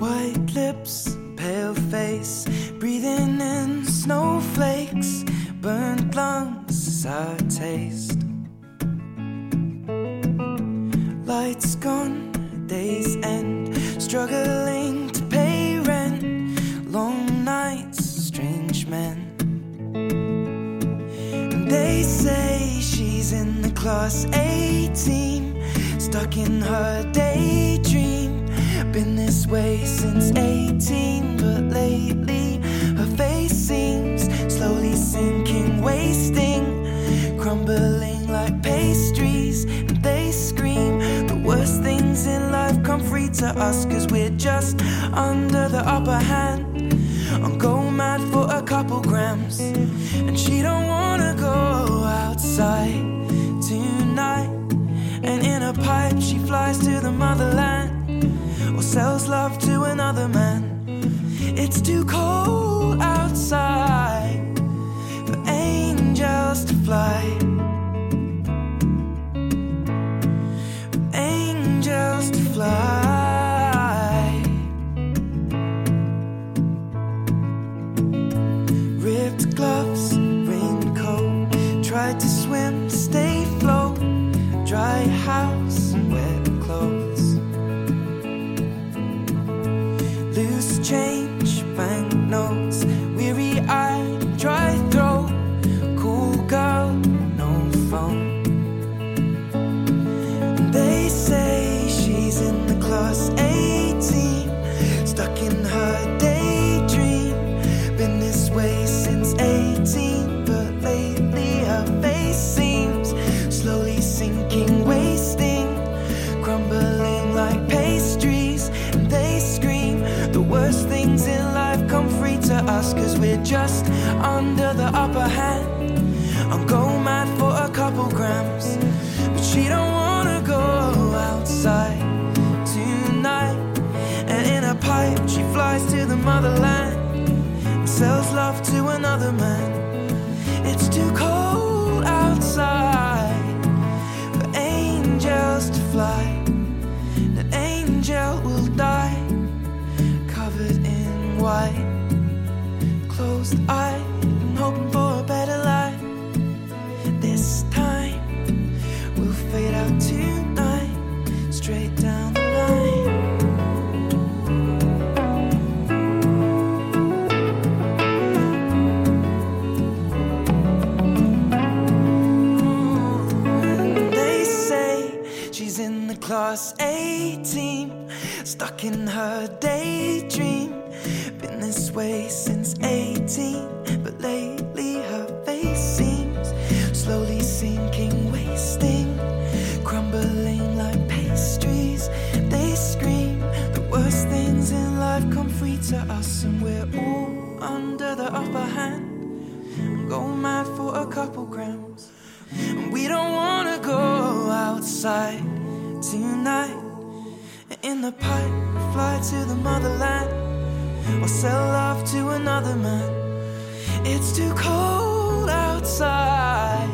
White lips, pale face, breathing in snowflakes, burnt lungs, our taste. Lights gone, days end. Struggling to pay rent. Long nights, strange men. And they say she's in the class A team, stuck in her daydream. Been this way since 18, but lately her face seems slowly sinking, wasting, crumbling like pastries. To us, cause we're just under the upper hand. I'm go mad for a couple grams, and she don't wanna go outside tonight. And in a pipe, she flies to the motherland or sells love to another man. It's too cold outside for angels to fly. For angels to fly. Us, cause we're just under the upper hand. I'm go mad for a couple grams, but she don't wanna go outside tonight. And in a pipe, she flies to the motherland and sells love to another man. It's too cold outside for angels to fly. An angel will die covered in white, closed eye, and hoping for a better life. This time we'll fade out tonight, straight down the line. They say she's in the class A team, stuck in her daydream. This way since 18, but lately her face seems slowly sinking, wasting, crumbling like pastries. They scream the worst things in life come free to us, and we're all under the upper hand. Go mad for a couple grams. And we don't wanna go outside tonight. In the pipe, fly to the motherland or sell love to another man. It's too cold outside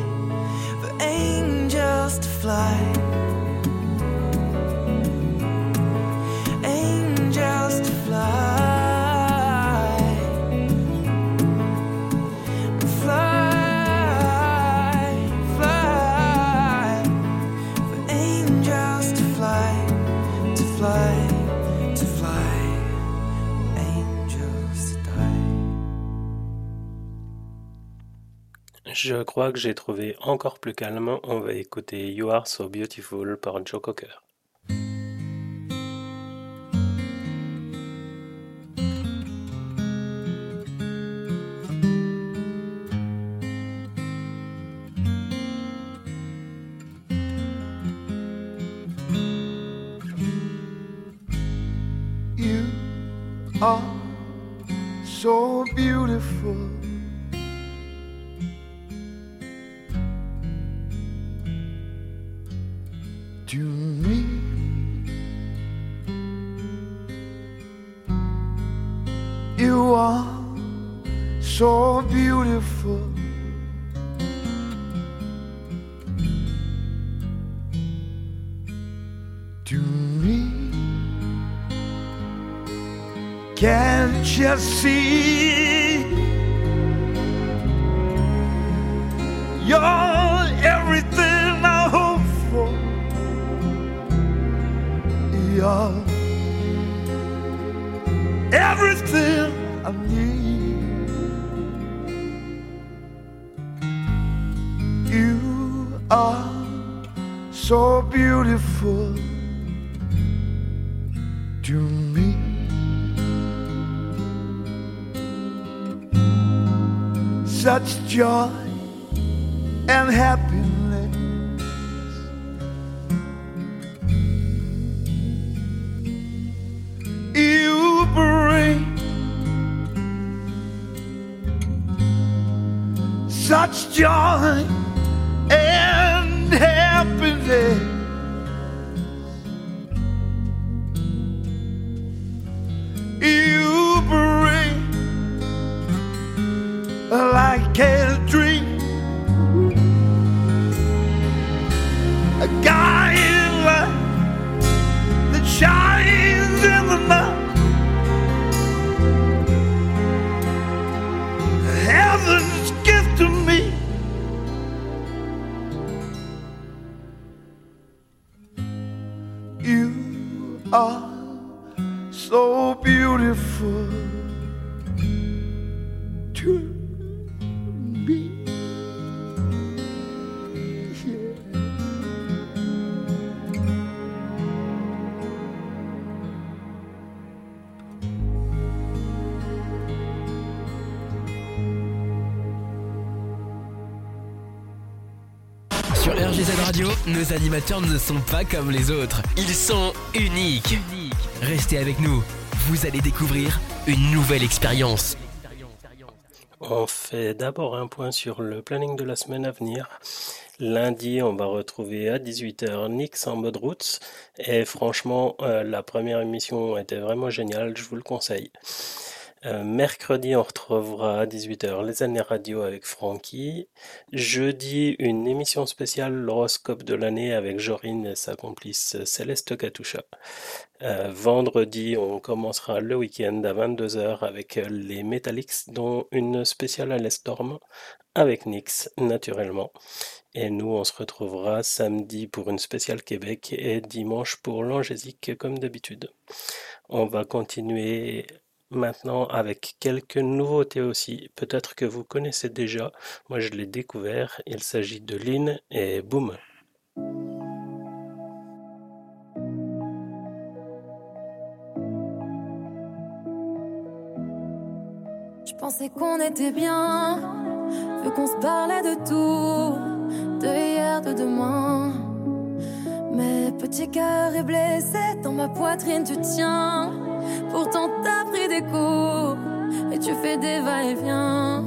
for angels to fly. Je crois que j'ai trouvé encore plus calme. On va écouter You Are So Beautiful par Joe Cocker. You are so beautiful. You are so beautiful. To me. Can't you see You're everything I hope for. You're everything I need. You are so beautiful to me. Such joy and happiness. Such joy and happiness. RGZ Radio, nos animateurs ne sont pas comme les autres. Ils sont uniques. Restez avec nous. Vous allez découvrir une nouvelle expérience. On fait d'abord un point sur le planning de la semaine à venir. Lundi, on va retrouver à 18h Nix en mode route. Et franchement, euh, la première émission était vraiment géniale, je vous le conseille. Euh, mercredi, on retrouvera à 18h les années radio avec Francky. Jeudi, une émission spéciale, l'horoscope de l'année avec Jorine et sa complice Céleste Katusha. Euh, vendredi, on commencera le week-end à 22h avec les Metallics, dont une spéciale à l'Estorm avec Nix, naturellement. Et nous, on se retrouvera samedi pour une spéciale Québec et dimanche pour l'Angésique, comme d'habitude. On va continuer maintenant avec quelques nouveautés aussi. Peut-être que vous connaissez déjà. Moi, je l'ai découvert. Il s'agit de Lynn et Boom. Je pensais qu'on était bien, vu qu'on se parlait de tout, de hier, de demain. Mais petit cœur est blessé, dans ma poitrine tu tiens. Pourtant t'as pris des coups, et tu fais des va-et-vient.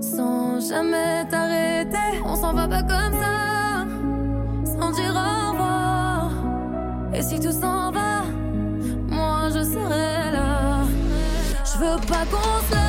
Sans jamais t'arrêter, on s'en va pas comme ça, sans dire au revoir. Et si tout s'en va, moi je serai là. Je veux pas qu'on se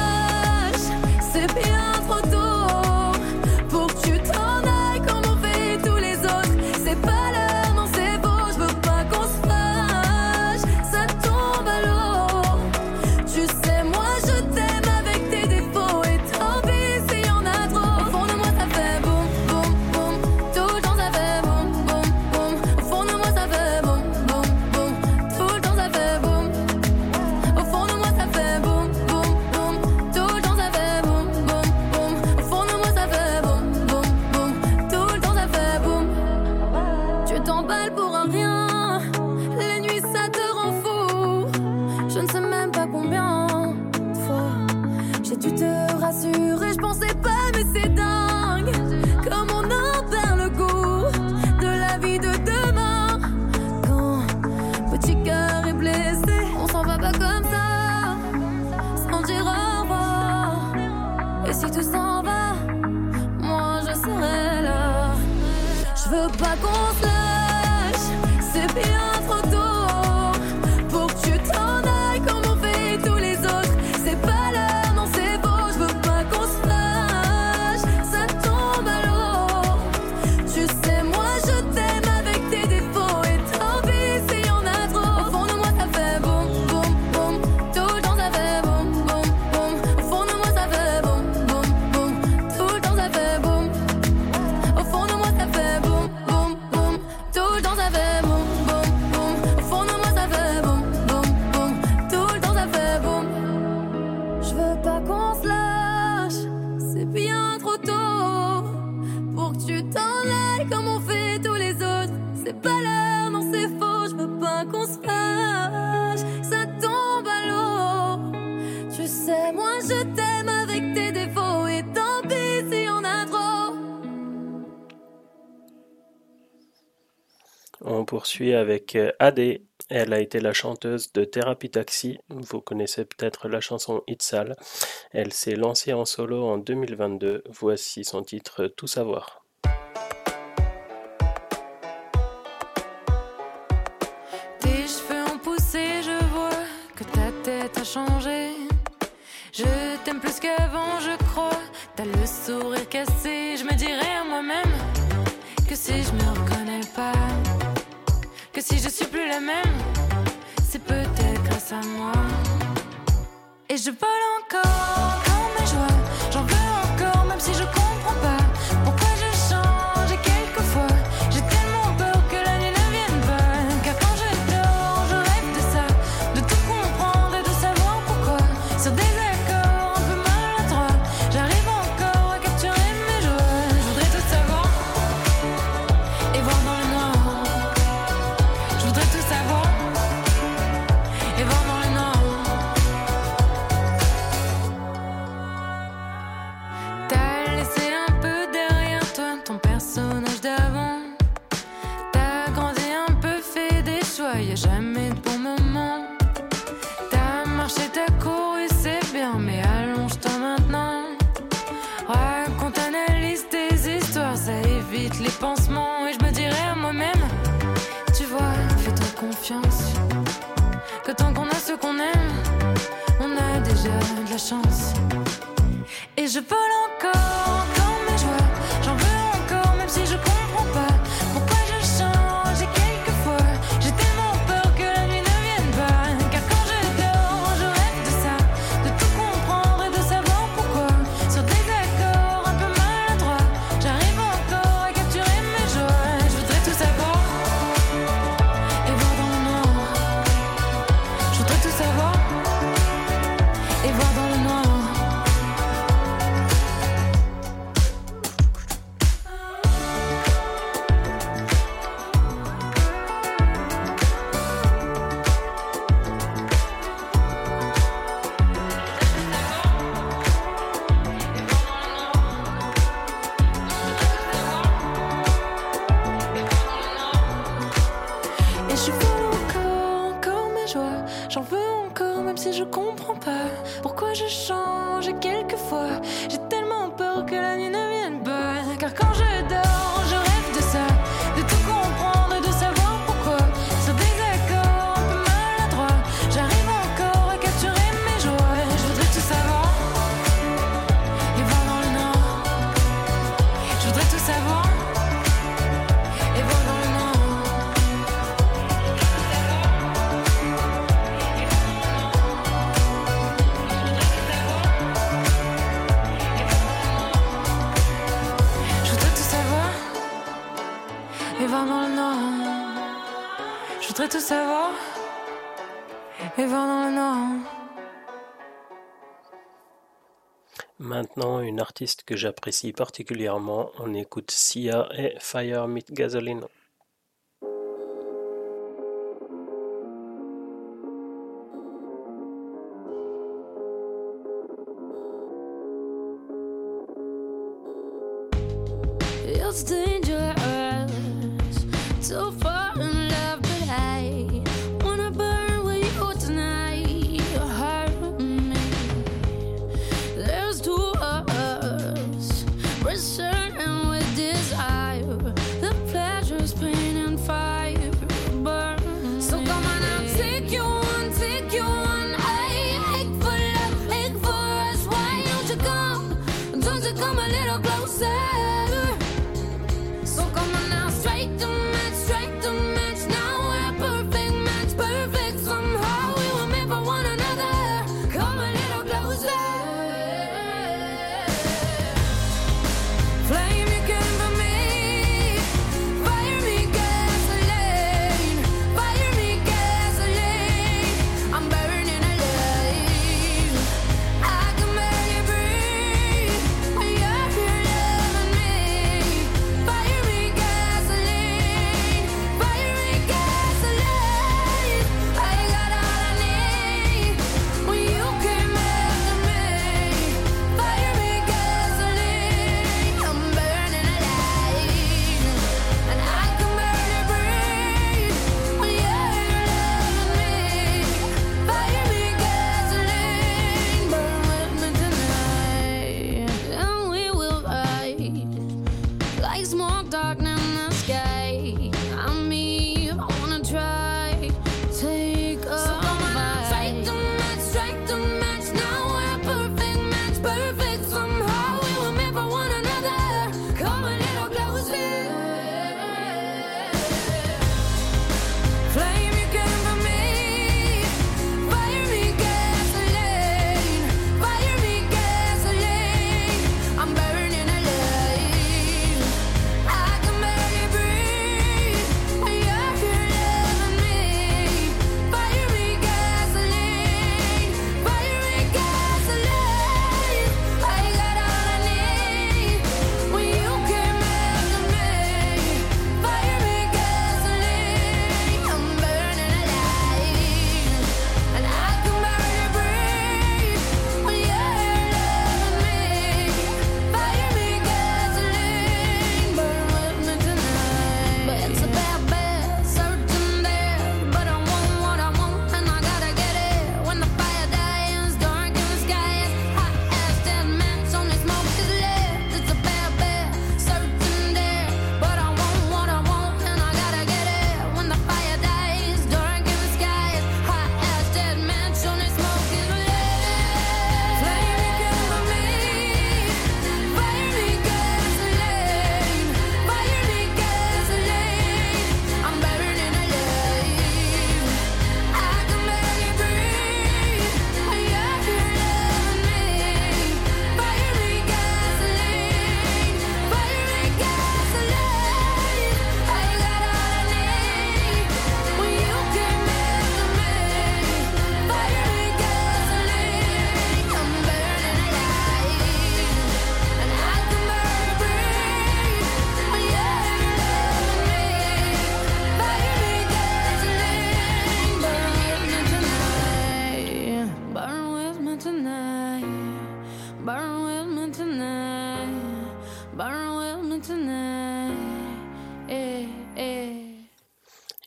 poursuit avec euh, Adé. Elle a été la chanteuse de Therapy Taxi. Vous connaissez peut-être la chanson Itzal. Elle s'est lancée en solo en 2022. Voici son titre Tout savoir. Tes cheveux ont poussé, je vois que ta tête a changé. Je t'aime plus qu'avant, je crois. T'as le sourire cassé. Je me dirais à moi-même que si je me reconnais pas. Si je suis plus la même, c'est peut-être grâce à moi. Et je vole encore, quand mes joies, j'en veux encore, même si je comprends pas. chance. Et je peux l'entendre. maintenant une artiste que j'apprécie particulièrement. On écoute Sia et Fire Meet Gasoline.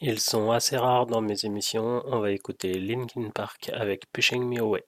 Ils sont assez rares dans mes émissions. On va écouter Linkin Park avec Pushing Me Away.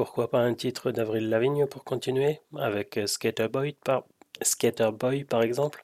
pourquoi pas un titre d'Avril Lavigne pour continuer, avec euh, Skater Boy par, Skater Boy, par exemple?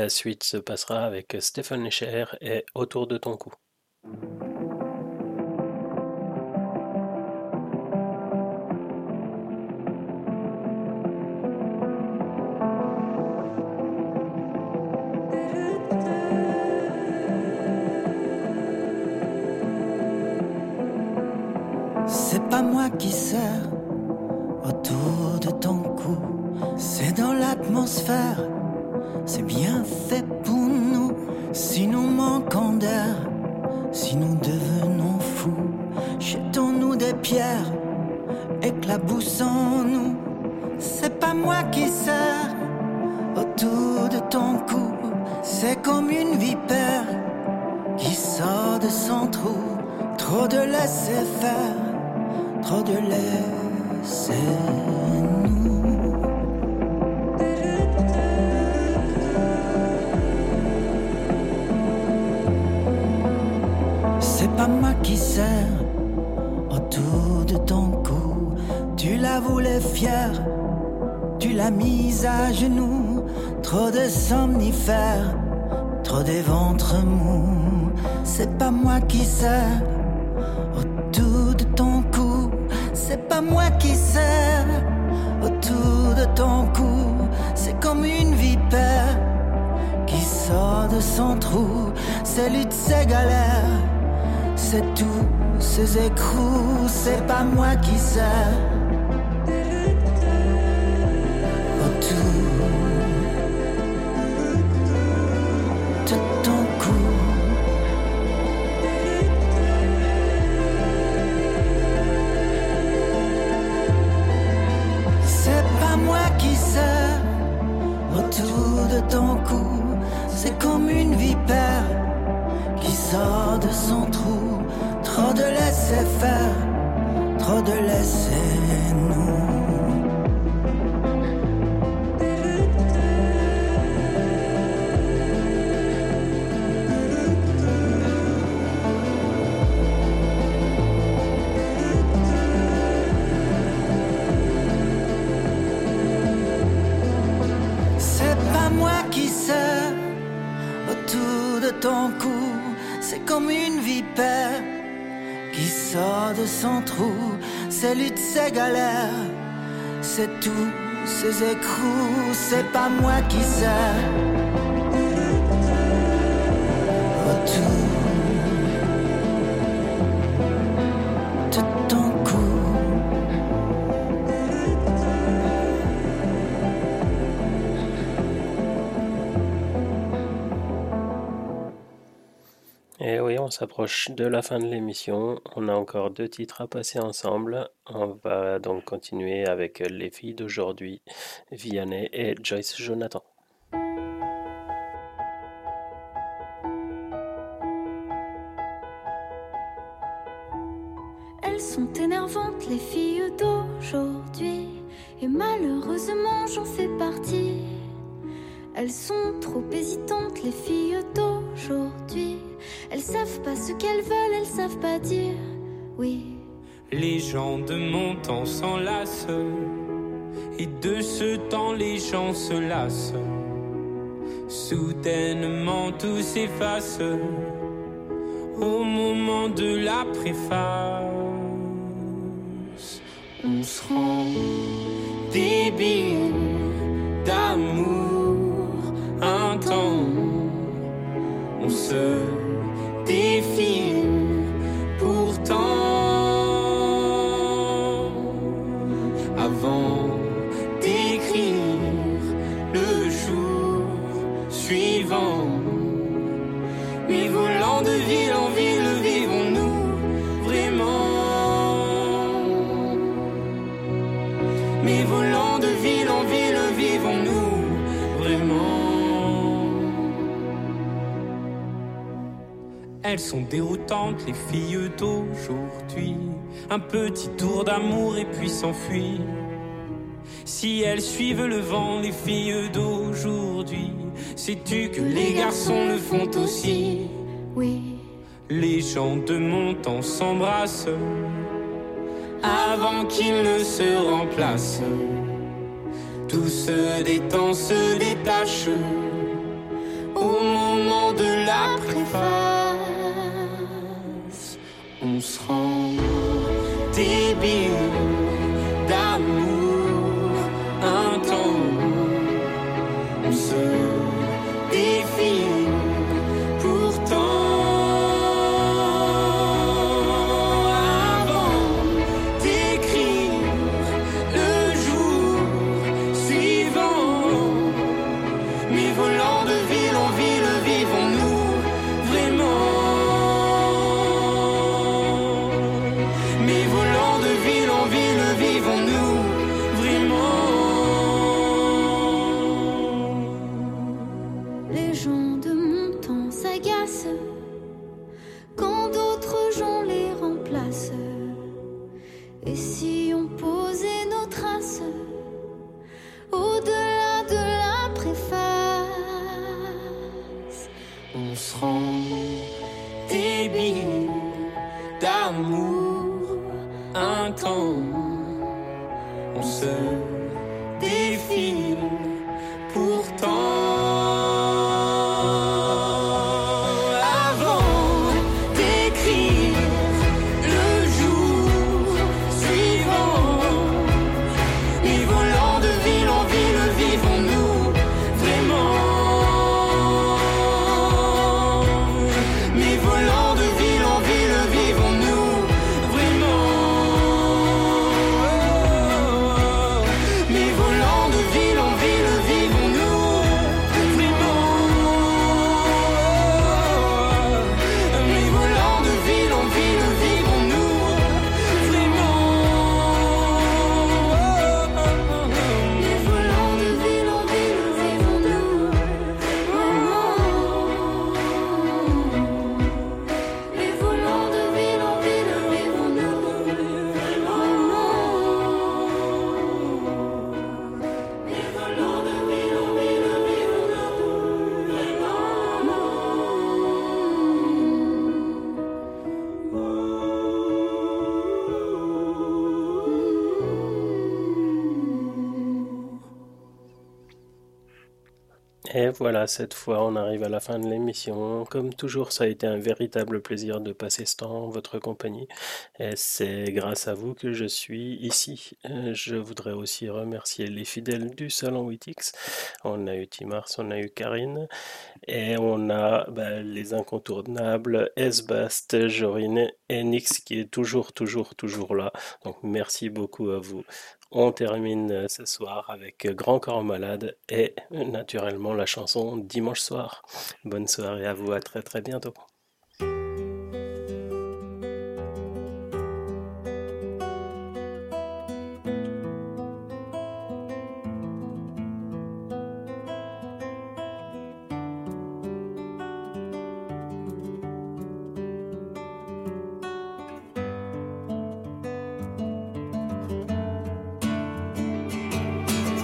La suite se passera avec Stéphane Lecher et Autour de ton cou. De ton cou, c'est comme une vipère qui sort de son trou. Trop de laisser faire, trop de laisser nous. C'est pas moi qui sers autour de ton cou. Tu la voulais fière, tu l'as mise à genoux. Trop de somnifères, trop des ventres mous. C'est pas moi qui sers autour de ton cou. C'est pas moi qui sers autour de ton cou. C'est comme une vipère qui sort de son trou. C'est lutte, c'est galère. C'est tous ces écrous. C'est pas moi qui sers Trop de laisser faire, trop de laisser sort de son trou. C'est lutte, c'est galère. C'est tous ces écrous. C'est pas moi qui autour s'approche de la fin de l'émission. On a encore deux titres à passer ensemble. On va donc continuer avec les filles d'aujourd'hui, Vianney et Joyce Jonathan. Elles sont énervantes, les filles d'aujourd'hui. Et malheureusement, j'en fais partie. Elles sont trop hésitantes, les filles d'aujourd'hui. Elles savent pas ce qu'elles veulent, elles savent pas dire oui. Les gens de mon temps s'enlacent Et de ce temps les gens se lassent Soudainement tout s'efface Au moment de la préface On se rend débile d'amour se défile pourtant avant d'écrire le jour suivant. Mais volant de ville en ville, vivons-nous vraiment? Mais volant Elles sont déroutantes, les filles d'aujourd'hui. Un petit tour d'amour et puis s'enfuir. Si elles suivent le vent, les filles d'aujourd'hui, sais-tu que les garçons le font aussi? Oui. Les gens de mon temps s'embrassent avant qu'ils ne se remplacent. Tout se détend, se détache Au moment de la préface, voilà, cette fois, on arrive à la fin de l'émission. Comme toujours, ça a été un véritable plaisir de passer ce temps en votre compagnie. Et c'est grâce à vous que je suis ici. Euh, Je voudrais aussi remercier les fidèles du Salon 8X. On a eu Timars, on a eu Karine. Et on a bah, les incontournables Esbast, Jorine et Nix qui est toujours, toujours, toujours là. Donc merci beaucoup à vous. On termine euh, ce soir avec euh, Grand Corps Malade et euh, naturellement la chanson Dimanche soir. Bonne soirée à vous, à très très bientôt.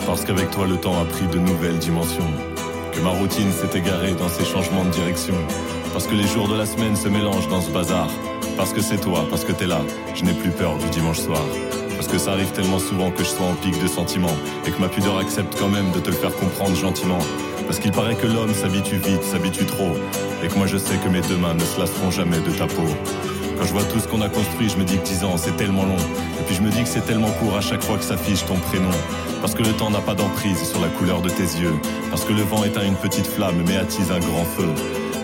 Parce qu'avec toi le temps a pris de nouvelles dimensions. Que ma routine s'est égarée dans ces changements de direction. Parce que les jours de la semaine se mélangent dans ce bazar. Parce que c'est toi, parce que t'es là, je n'ai plus peur du dimanche soir. Parce que ça arrive tellement souvent que je sois en pic de sentiments. Et que ma pudeur accepte quand même de te le faire comprendre gentiment. Parce qu'il paraît que l'homme s'habitue vite, s'habitue trop. Et que moi je sais que mes deux mains ne se lasseront jamais de ta peau. Quand je vois tout ce qu'on a construit, je me dis que 10 ans c'est tellement long. Et puis je me dis que c'est tellement court à chaque fois que s'affiche ton prénom. Parce que le temps n'a pas d'emprise sur la couleur de tes yeux. Parce que le vent éteint une petite flamme mais attise un grand feu.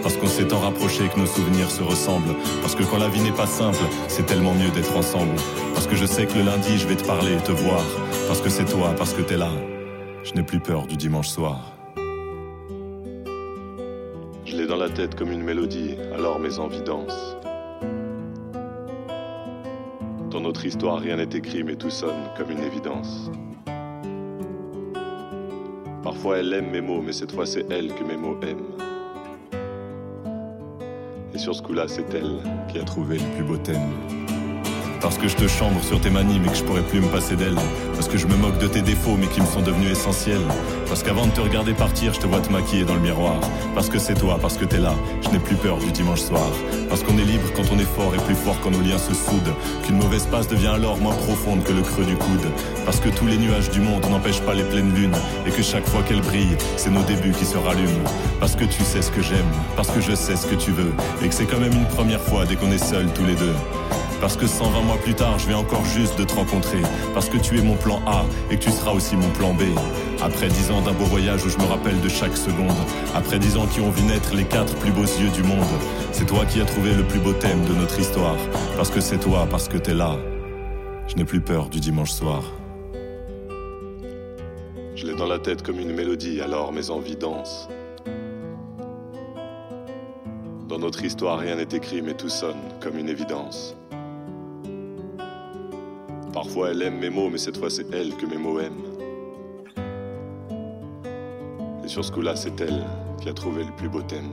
Parce qu'on s'est tant rapproché que nos souvenirs se ressemblent. Parce que quand la vie n'est pas simple, c'est tellement mieux d'être ensemble. Parce que je sais que le lundi je vais te parler et te voir. Parce que c'est toi, parce que t'es là. Je n'ai plus peur du dimanche soir. Je l'ai dans la tête comme une mélodie, alors mes envies dansent. Dans notre histoire, rien n'est écrit, mais tout sonne comme une évidence. Parfois, elle aime mes mots, mais cette fois, c'est elle que mes mots aiment. Et sur ce coup-là, c'est elle qui a trouvé le plus beau thème. Parce que je te chambre sur tes manies mais que je pourrais plus me passer d'elle. Parce que je me moque de tes défauts mais qui me sont devenus essentiels. Parce qu'avant de te regarder partir, je te vois te maquiller dans le miroir. Parce que c'est toi, parce que t'es là, je n'ai plus peur du dimanche soir. Parce qu'on est libre quand on est fort et plus fort quand nos liens se soudent. Qu'une mauvaise passe devient alors moins profonde que le creux du coude. Parce que tous les nuages du monde n'empêchent pas les pleines lunes. Et que chaque fois qu'elles brillent, c'est nos débuts qui se rallument. Parce que tu sais ce que j'aime, parce que je sais ce que tu veux. Et que c'est quand même une première fois dès qu'on est seuls tous les deux. Parce que 120 mois plus tard, je vais encore juste de te rencontrer. Parce que tu es mon plan A et que tu seras aussi mon plan B. Après dix ans d'un beau voyage où je me rappelle de chaque seconde. Après dix ans qui ont vu naître les quatre plus beaux yeux du monde. C'est toi qui as trouvé le plus beau thème de notre histoire. Parce que c'est toi, parce que t'es là. Je n'ai plus peur du dimanche soir. Je l'ai dans la tête comme une mélodie, alors mes envies dansent. Dans notre histoire, rien n'est écrit, mais tout sonne comme une évidence. Parfois, elle aime mes mots, mais cette fois, c'est elle que mes mots aiment. Et sur ce coup-là, c'est elle qui a trouvé le plus beau thème.